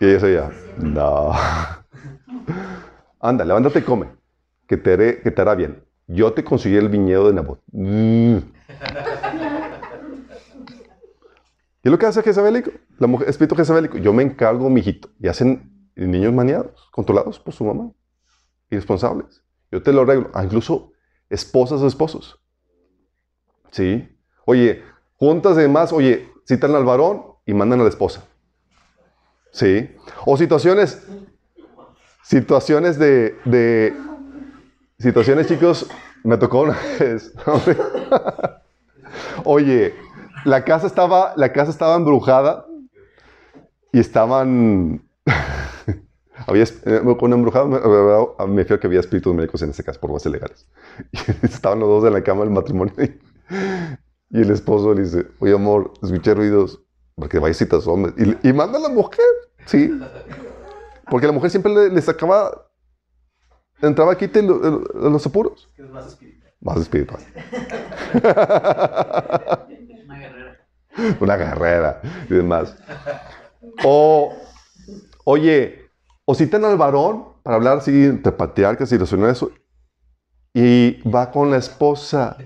Y ella decía, no. <laughs> Anda, levántate y come, que te, haré- que te hará bien. Yo te conseguí el viñedo de Nabot. Mm. ¿Y lo que hace Jezabelico? La mujer, espíritu Jezabelico. Yo me encargo, mijito. Y hacen niños maniados, controlados por su mamá. Irresponsables. Yo te lo arreglo. Ah, incluso esposas o esposos. ¿Sí? Oye, juntas de demás, oye, citan al varón y mandan a la esposa. ¿Sí? O situaciones, situaciones de, de situaciones, chicos, me tocó una <laughs> vez. <laughs> Oye, la casa estaba, la casa estaba embrujada y estaban. <laughs> había eh, con una embrujada, me, me- refiero que había espíritus médicos en ese caso por bases legales. Y estaban los dos en la cama del matrimonio y el esposo le dice: Oye, amor, escuché ruidos porque vaya citas hombres. Y, y manda a la mujer, sí. Porque la mujer siempre le, le sacaba. Entraba aquí te lo- lo- los apuros. Es más espiritual. Más espiritual. <laughs> Una guerrera. una guerrera y demás. O, oye, o citan al varón para hablar así entre patriarcas y resolver eso, y va con la esposa.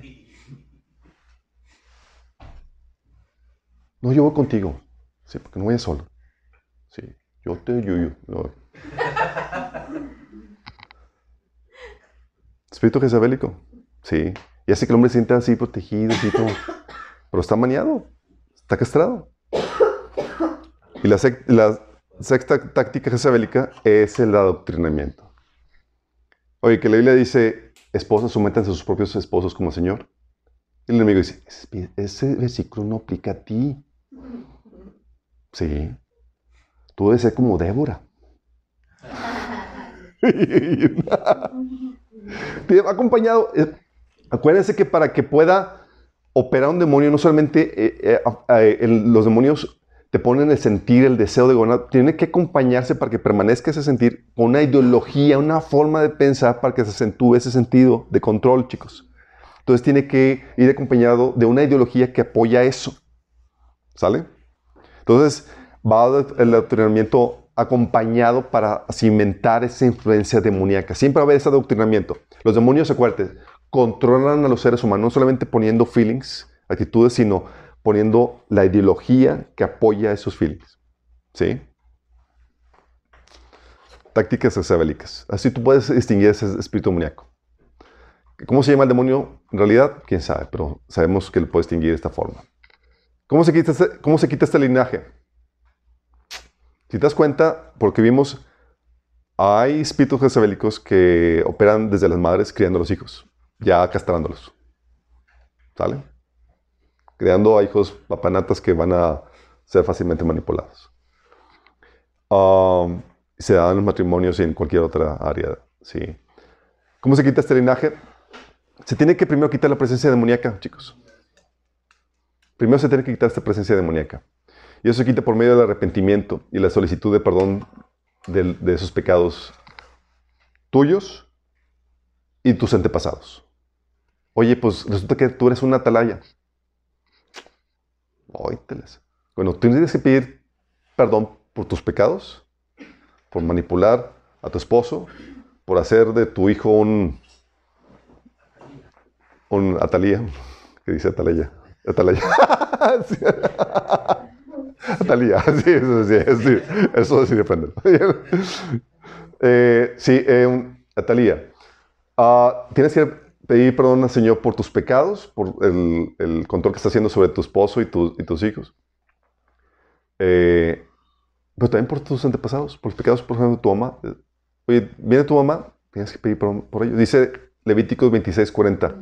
No, yo voy contigo. Sí, porque no vayas solo. Yo te yuyo. No. Espíritu jezabélico. Sí. Y hace que el hombre se sienta así protegido, así todo. Pero está maniado. Está castrado. Y la, sec- la sexta táctica jezabélica es el adoctrinamiento. Oye, que la Biblia dice, esposas sométanse a sus propios esposos como al Señor. Y el enemigo dice, "Ese- ese versículo no aplica a ti. Sí. Tú debes ser como Débora. <laughs> Te acompañado. eh, acuérdense que para que pueda operar un demonio, no solamente eh, eh, eh, el- los demonios te ponen el sentir, el deseo de gobernar, tiene que acompañarse para que permanezca ese sentir con una ideología, una forma de pensar para que se acentúe ese sentido de control, chicos. Entonces tiene que ir acompañado de una ideología que apoya eso. ¿Sale? Entonces va el adoctrinamiento acompañado para cimentar esa influencia demoníaca. Siempre va a haber ese adoctrinamiento. Los demonios, acuérdate, controlan a los seres humanos no solamente poniendo feelings, actitudes, sino poniendo la ideología que apoya esos feelings. ¿Sí? Tácticas jezabélicas. Así tú puedes distinguir ese espíritu demoníaco. ¿Cómo se llama el demonio? En realidad, quién sabe, pero sabemos que lo puedes distinguir de esta forma. ¿Cómo se quita este, cómo se quita este linaje? Si te das cuenta, porque vimos, hay espíritus jezabélicos que operan desde las madres criando a los hijos, ya castrándolos. ¿Sale? Creando a hijos papanatas que van a ser fácilmente manipulados. Um, se dan los matrimonios y en cualquier otra área. ¿sí? ¿Cómo se quita este linaje? Se tiene que primero quitar la presencia demoníaca, chicos. Primero se tiene que quitar esta presencia demoníaca. Y eso se quita por medio del arrepentimiento y la solicitud de perdón de, esos pecados tuyos y tus antepasados. Oye, pues resulta que tú eres una atalaya. Óyteles. Bueno, tú tienes que pedir perdón por tus pecados, por manipular a tu esposo, por hacer de tu hijo un, un atalía. ¿Qué dice atalaya? Atalaya. <laughs> Sí. Atalía, <laughs> sí, eso sí, sí, eso sí depende. <laughs> Eh, sí, eh, Atalía. Ah, tienes que pedir perdón al Señor por tus pecados, por el, el control que está haciendo sobre tu esposo y, tu- y tus hijos. Eh, pero también por tus antepasados, por los pecados, por ejemplo, de tu mamá. Eh, Oye, viene tu mamá, tienes que pedir perdón por ello. Dice Levíticos 26, 40.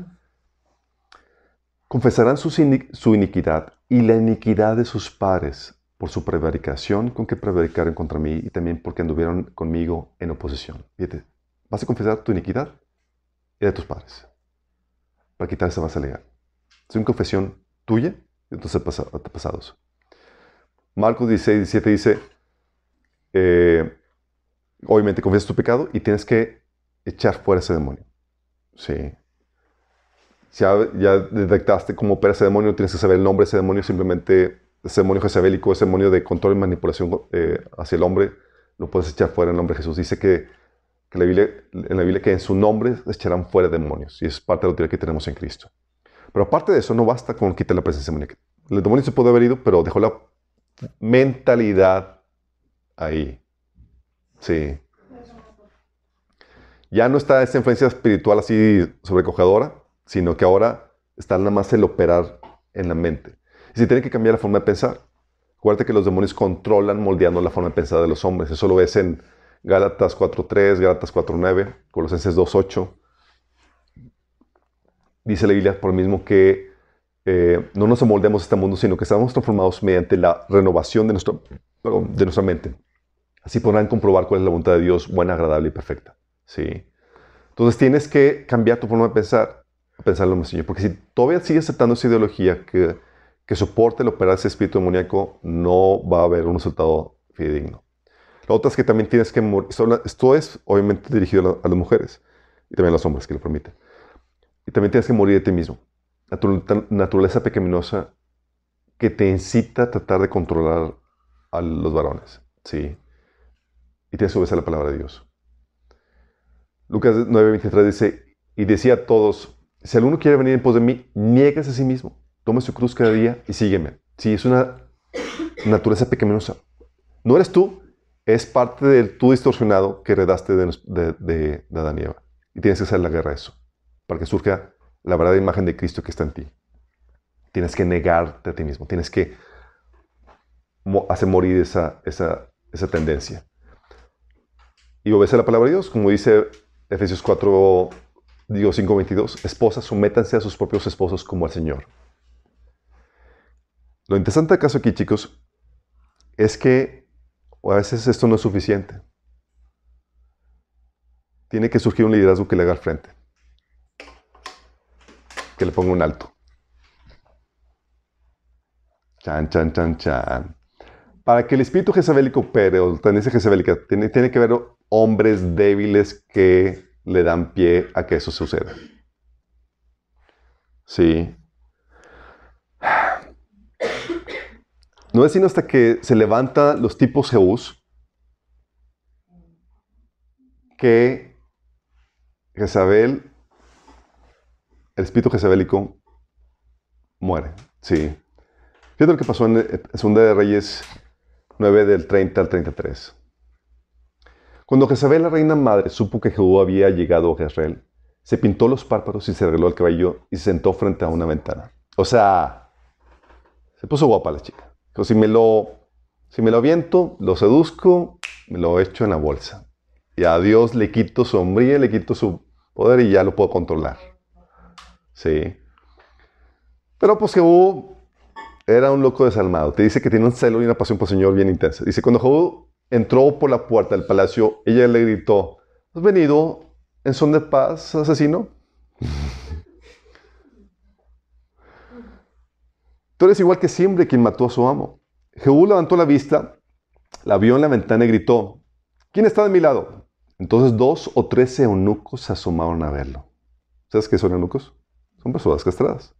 Confesarán su iniquidad y la iniquidad de sus padres por su prevaricación con que prevaricaron contra mí y también porque anduvieron conmigo en oposición. Fíjate, vas a confesar tu iniquidad y de tus padres para quitar esa base legal. Es una confesión tuya de tus antepasa- antepasados. Marcos 16, 17 dice, eh, obviamente confiesas tu pecado y tienes que echar fuera ese demonio. Sí. Ya, ya detectaste cómo opera ese demonio, tienes que saber el nombre de ese demonio, simplemente ese demonio jezabélico, ese demonio de control y manipulación eh, hacia el hombre, lo puedes echar fuera en el nombre de Jesús. Dice que, que la Biblia, en la Biblia que en su nombre echarán fuera demonios, y es parte de la autoridad que tenemos en Cristo. Pero aparte de eso, no basta con quitar la presencia demoníaca. El demonio se puede haber ido, pero dejó la mentalidad ahí. Sí. Ya no está esa influencia espiritual así sobrecogedora, sino que ahora está nada más el operar en la mente. Y se tiene que cambiar la forma de pensar. Acuérdate que los demonios controlan moldeando la forma de pensar de los hombres. Eso lo ves en Gálatas 4.3, Gálatas 4.9, Colosenses 2.8. Dice la Biblia por mismo que eh, no nos amoldemos a este mundo, sino que estamos transformados mediante la renovación de, nuestro, de nuestra mente. Así podrán comprobar cuál es la voluntad de Dios, buena, agradable y perfecta. ¿Sí? Entonces tienes que cambiar tu forma de pensar, a pensar en lo Señor. Porque si todavía sigues aceptando esa ideología que, que soporte el operar ese espíritu demoníaco, no va a haber un resultado fidedigno. La otra es que también tienes que morir. Esto, es obviamente dirigido a, la- a las mujeres y también a los hombres que lo permiten. Y también tienes que morir de ti mismo. Naturaleza pecaminosa que te incita a tratar de controlar a los varones. ¿sí? Y tienes que obedecer la palabra de Dios. Lucas 9:23 dice, y decía a todos, si alguno quiere venir en pos de mí, nieguese a sí mismo, tome su cruz cada día y sígueme. Sí, es una naturaleza pecaminosa. No eres tú, es parte del tú distorsionado que heredaste de, de, Adán y Eva. Y tienes que hacer la guerra a eso, para que surja la verdadera imagen de Cristo que está en ti. Tienes que negarte a ti mismo, tienes que hacer morir esa, esa, esa tendencia. Y obedece la palabra de Dios, como dice Efesios 4, digo 5, 22. Esposas, sométanse a sus propios esposos como al Señor. Lo interesante del caso aquí, chicos, es que a veces esto no es suficiente. Tiene que surgir un liderazgo que le haga al frente. Que le ponga un alto. Chan, chan, chan, chan. Para que el espíritu jezabélico opere, o tendencia jezabélica, tiene, tiene que haber hombres débiles que le dan pie a que eso suceda. Sí. No es sino hasta que se levantan los tipos Jehús que Jezabel, el espíritu jezabélico, muere. Sí. Fíjate lo que pasó en eh, Segunda de Reyes 9 del 30 al 33. Cuando Jezabel, la reina madre, supo que Jehú había llegado a Jezreel, se pintó los párpados y se arregló el cabello y se sentó frente a una ventana. O sea, se puso guapa la chica. Si me lo, si me lo aviento, lo seduzco, me lo echo en la bolsa. Y a Dios le quito su hombría, le quito su poder y ya lo puedo controlar. Sí. Pero pues Jehú era un loco desalmado. Te dice que tiene un celo y una pasión por el Señor bien intensa. Dice, cuando Jehú entró por la puerta del palacio, ella le gritó, ¿has venido en son de paz, asesino? Tú igual que siempre quien mató a su amo. Jehú levantó la vista, la vio en la ventana y gritó, ¿quién está de mi lado? Entonces dos o tres eunucos se asomaron a verlo. ¿Sabes qué son eunucos? Son personas castradas.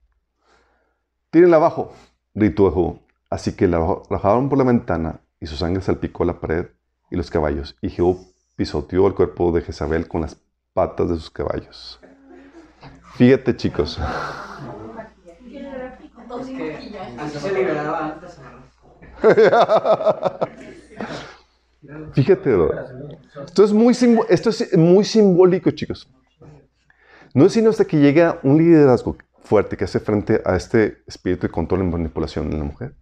Tírenla abajo, gritó Jehú. Así que la arrojaron por la ventana y su sangre salpicó la pared y los caballos. Y Jehú pisoteó el cuerpo de Jezabel con las patas de sus caballos. Fíjate, chicos. Es que así se liberaba antes. ¿no? <laughs> Fíjate, ¿verdad? Esto es muy, esto es muy simbólico, chicos. No es sino hasta que llega un liderazgo fuerte que hace frente a este espíritu de control y manipulación en la mujer,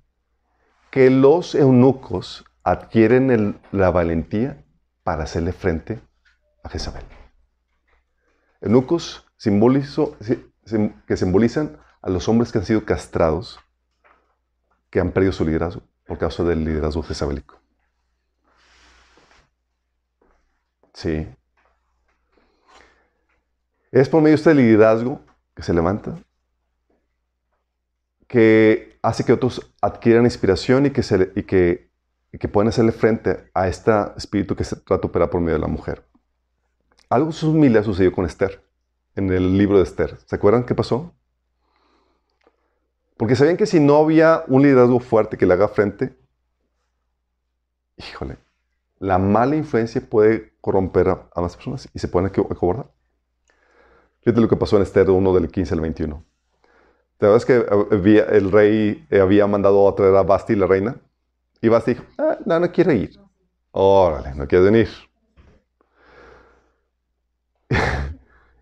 que los eunucos adquieren el- la valentía para hacerle frente a Jezabel. Eunucos simbolizo- si- sim- que simbolizan a los hombres que han sido castrados, que han perdido su liderazgo por causa del liderazgo jezabelico. Sí. Es por medio de este liderazgo que se levanta, que hace que otros adquieran inspiración y que, se y que, y que puedan hacerle frente a este espíritu que se trata de operar por medio de la mujer. Algo similar sucedió con Esther, en el libro de Esther. ¿Se acuerdan qué pasó? Porque sabían que si no había un liderazgo fuerte que le haga frente, híjole, la mala influencia puede corromper a, a personas y se pueden aco- acobardar. Fíjate lo que pasó en Esther 1 del 15 al 21. ¿Te acuerdas que había- el rey eh, había mandado a traer a Basti, la reina? Y Basti dijo, "Ah, no, no quiere ir. Órale, no quiere venir. <laughs>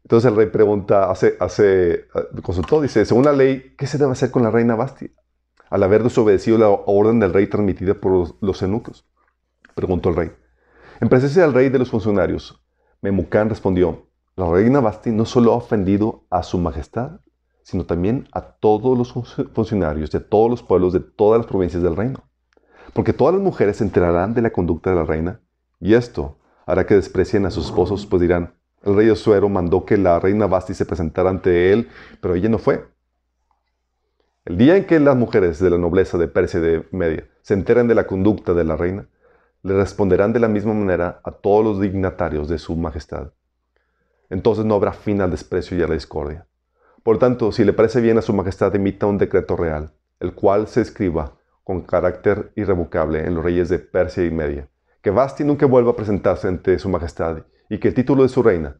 Entonces el rey pregunta, hace, hace, eh, consultó, dice, según la ley, ¿qué se debe hacer con la reina Basti? Al haber desobedecido la orden del rey transmitida por los, eunucos. Preguntó el rey. En presencia del rey de los funcionarios, Memucán respondió, la reina Basti no solo ha ofendido a su majestad, sino también a todos los fun- funcionarios de todos los pueblos de todas las provincias del reino. Porque todas las mujeres se enterarán de la conducta de la reina, y esto hará que desprecien a sus esposos, pues dirán, el rey Osuero mandó que la reina Basti se presentara ante él, pero ella no fue. El día en que las mujeres de la nobleza de Persia y de Media se enteren de la conducta de la reina, le responderán de la misma manera a todos los dignatarios de su majestad. Entonces no habrá fin al desprecio y a la discordia. Por tanto, si le parece bien a su majestad, emita un decreto real, el cual se escriba con carácter irrevocable en los reyes de Persia y Media, que Basti nunca vuelva a presentarse ante su majestad y que el título de su reina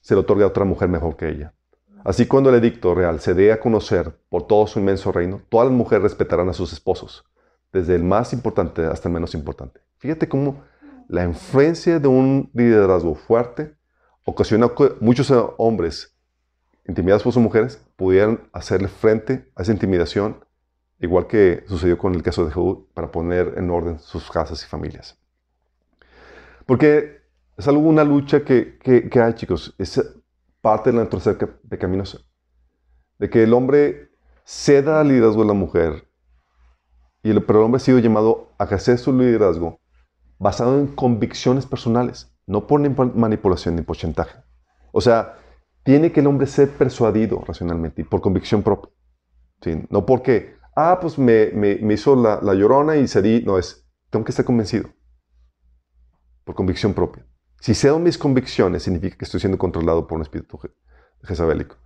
se le otorgue a otra mujer mejor que ella. Así cuando el edicto real se dé a conocer por todo su inmenso reino, todas las mujeres respetarán a sus esposos, desde el más importante hasta el menos importante. Fíjate cómo la influencia de un liderazgo fuerte ocasiona que muchos hombres intimidados por sus mujeres pudieran hacerle frente a esa intimidación, igual que sucedió con el caso de Jehud, para poner en orden sus casas y familias. Porque es algo, una lucha que, que, que hay, chicos. Es parte de la naturaleza ca- pecaminosa. De que el hombre ceda al liderazgo de la mujer, y el, pero el hombre ha sido llamado a ejercer su liderazgo basado en convicciones personales, no por ni por manipulación ni por chantaje. O sea, tiene que el hombre ser persuadido racionalmente y por convicción propia. ¿sí? No porque, ah, pues me, me- me hizo la, la llorona y cedí. No, es, tengo que estar convencido. Por convicción propia. Si cedo mis convicciones, significa que estoy siendo controlado por un espíritu je- jezabelico.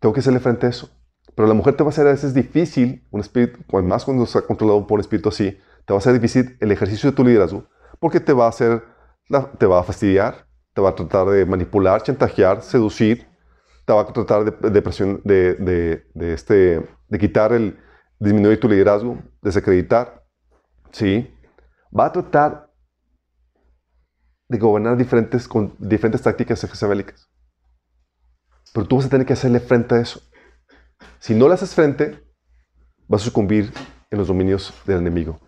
Tengo que hacerle frente a eso. Pero la mujer te va a ser a veces difícil, un espíritu, más cuando está controlado por un espíritu así, te va a ser difícil el ejercicio de tu liderazgo, porque te va a hacer, te va a fastidiar, te va a tratar de manipular, chantajear, seducir, te va a tratar de, de presión, de, de- de este, de quitar el, disminuir tu liderazgo, desacreditar, ¿sí? Va a tratar de gobernar diferentes, con diferentes tácticas jezabélicas. Pero tú vas a tener que hacerle frente a eso. Si no le haces frente, vas a sucumbir en los dominios del enemigo.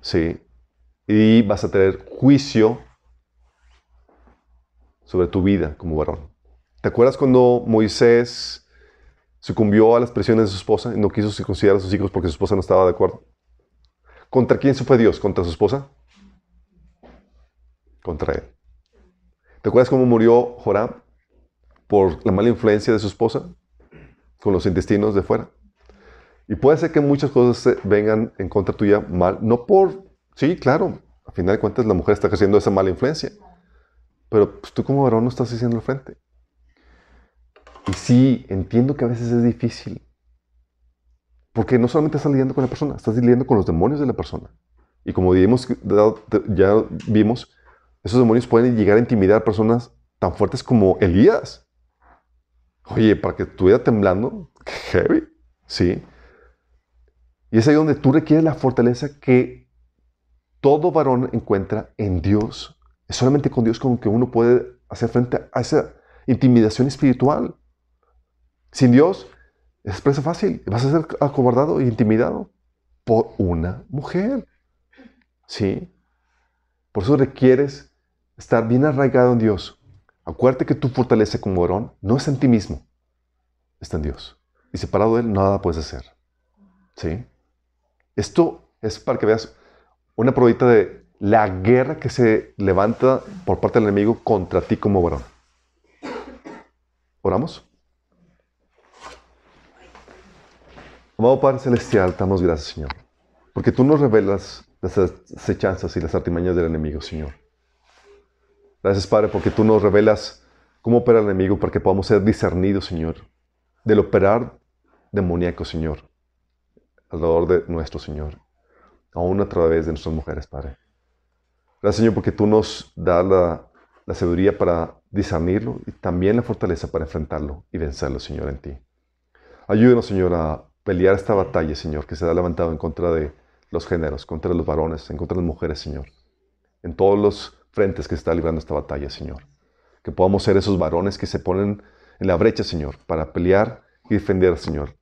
¿Sí? Y vas a tener juicio sobre tu vida como varón. ¿Te acuerdas cuando Moisés sucumbió a las presiones de su esposa y no quiso circuncidar a sus hijos porque su esposa no estaba de acuerdo? ¿Contra quién se fue Dios? ¿Contra su esposa? Contra él. ¿Te acuerdas cómo murió Joram por la mala influencia de su esposa? Con los intestinos de fuera. Y puede ser que muchas cosas vengan en contra tuya mal, no por, sí, claro, a final de cuentas la mujer está ejerciendo esa mala influencia, pero pues, tú como varón no estás haciendo el frente. Y sí, entiendo que a veces es difícil, porque no solamente estás lidiando con la persona, estás lidiando con los demonios de la persona. Y como dijimos, ya vimos, esos demonios pueden llegar a intimidar a personas tan fuertes como Elías. Oye, para que estuviera temblando, qué heavy, ¿sí? Y es ahí donde tú requieres la fortaleza que todo varón encuentra en Dios. Es solamente con Dios con que uno puede hacer frente a esa intimidación espiritual. Sin Dios es presa fácil. Vas a ser acobardado e intimidado por una mujer. ¿Sí? Por eso requieres estar bien arraigado en Dios. Acuérdate que tu fortaleza como varón no es en ti mismo, está en Dios. Y separado de Él, nada puedes hacer. ¿Sí? Esto es para que veas una probadita de la guerra que se levanta por parte del enemigo contra ti como varón. ¿Oramos? Amado Padre Celestial, damos gracias, Señor. Porque tú nos revelas las acechanzas y las artimañas del enemigo, Señor. Gracias, Padre, porque tú nos revelas cómo opera el enemigo para que podamos ser discernidos, Señor, del operar demoníaco, Señor, alrededor de nuestro Señor, aún a través de nuestras mujeres, Padre. Gracias, Señor, porque tú nos das la, sabiduría para discernirlo y también la fortaleza para enfrentarlo y vencerlo, Señor, en ti. Ayúdenos, Señor, a pelear esta batalla, Señor, que se ha levantado en contra de los géneros, contra los varones, en contra de las mujeres, Señor. En todos los frentes que está librando esta batalla, Señor. Que podamos ser esos varones que se ponen en la brecha, Señor, para pelear y defender, Señor,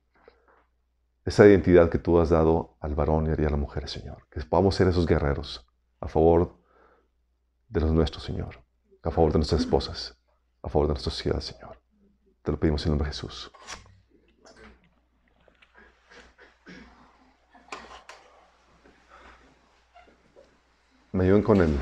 esa identidad que tú has dado al varón y a la mujer, Señor. Que podamos ser esos guerreros a favor de los nuestros, Señor. A favor de nuestras esposas, a favor de nuestra sociedad, Señor. Te lo pedimos en el nombre de Jesús. Me ayuden con el...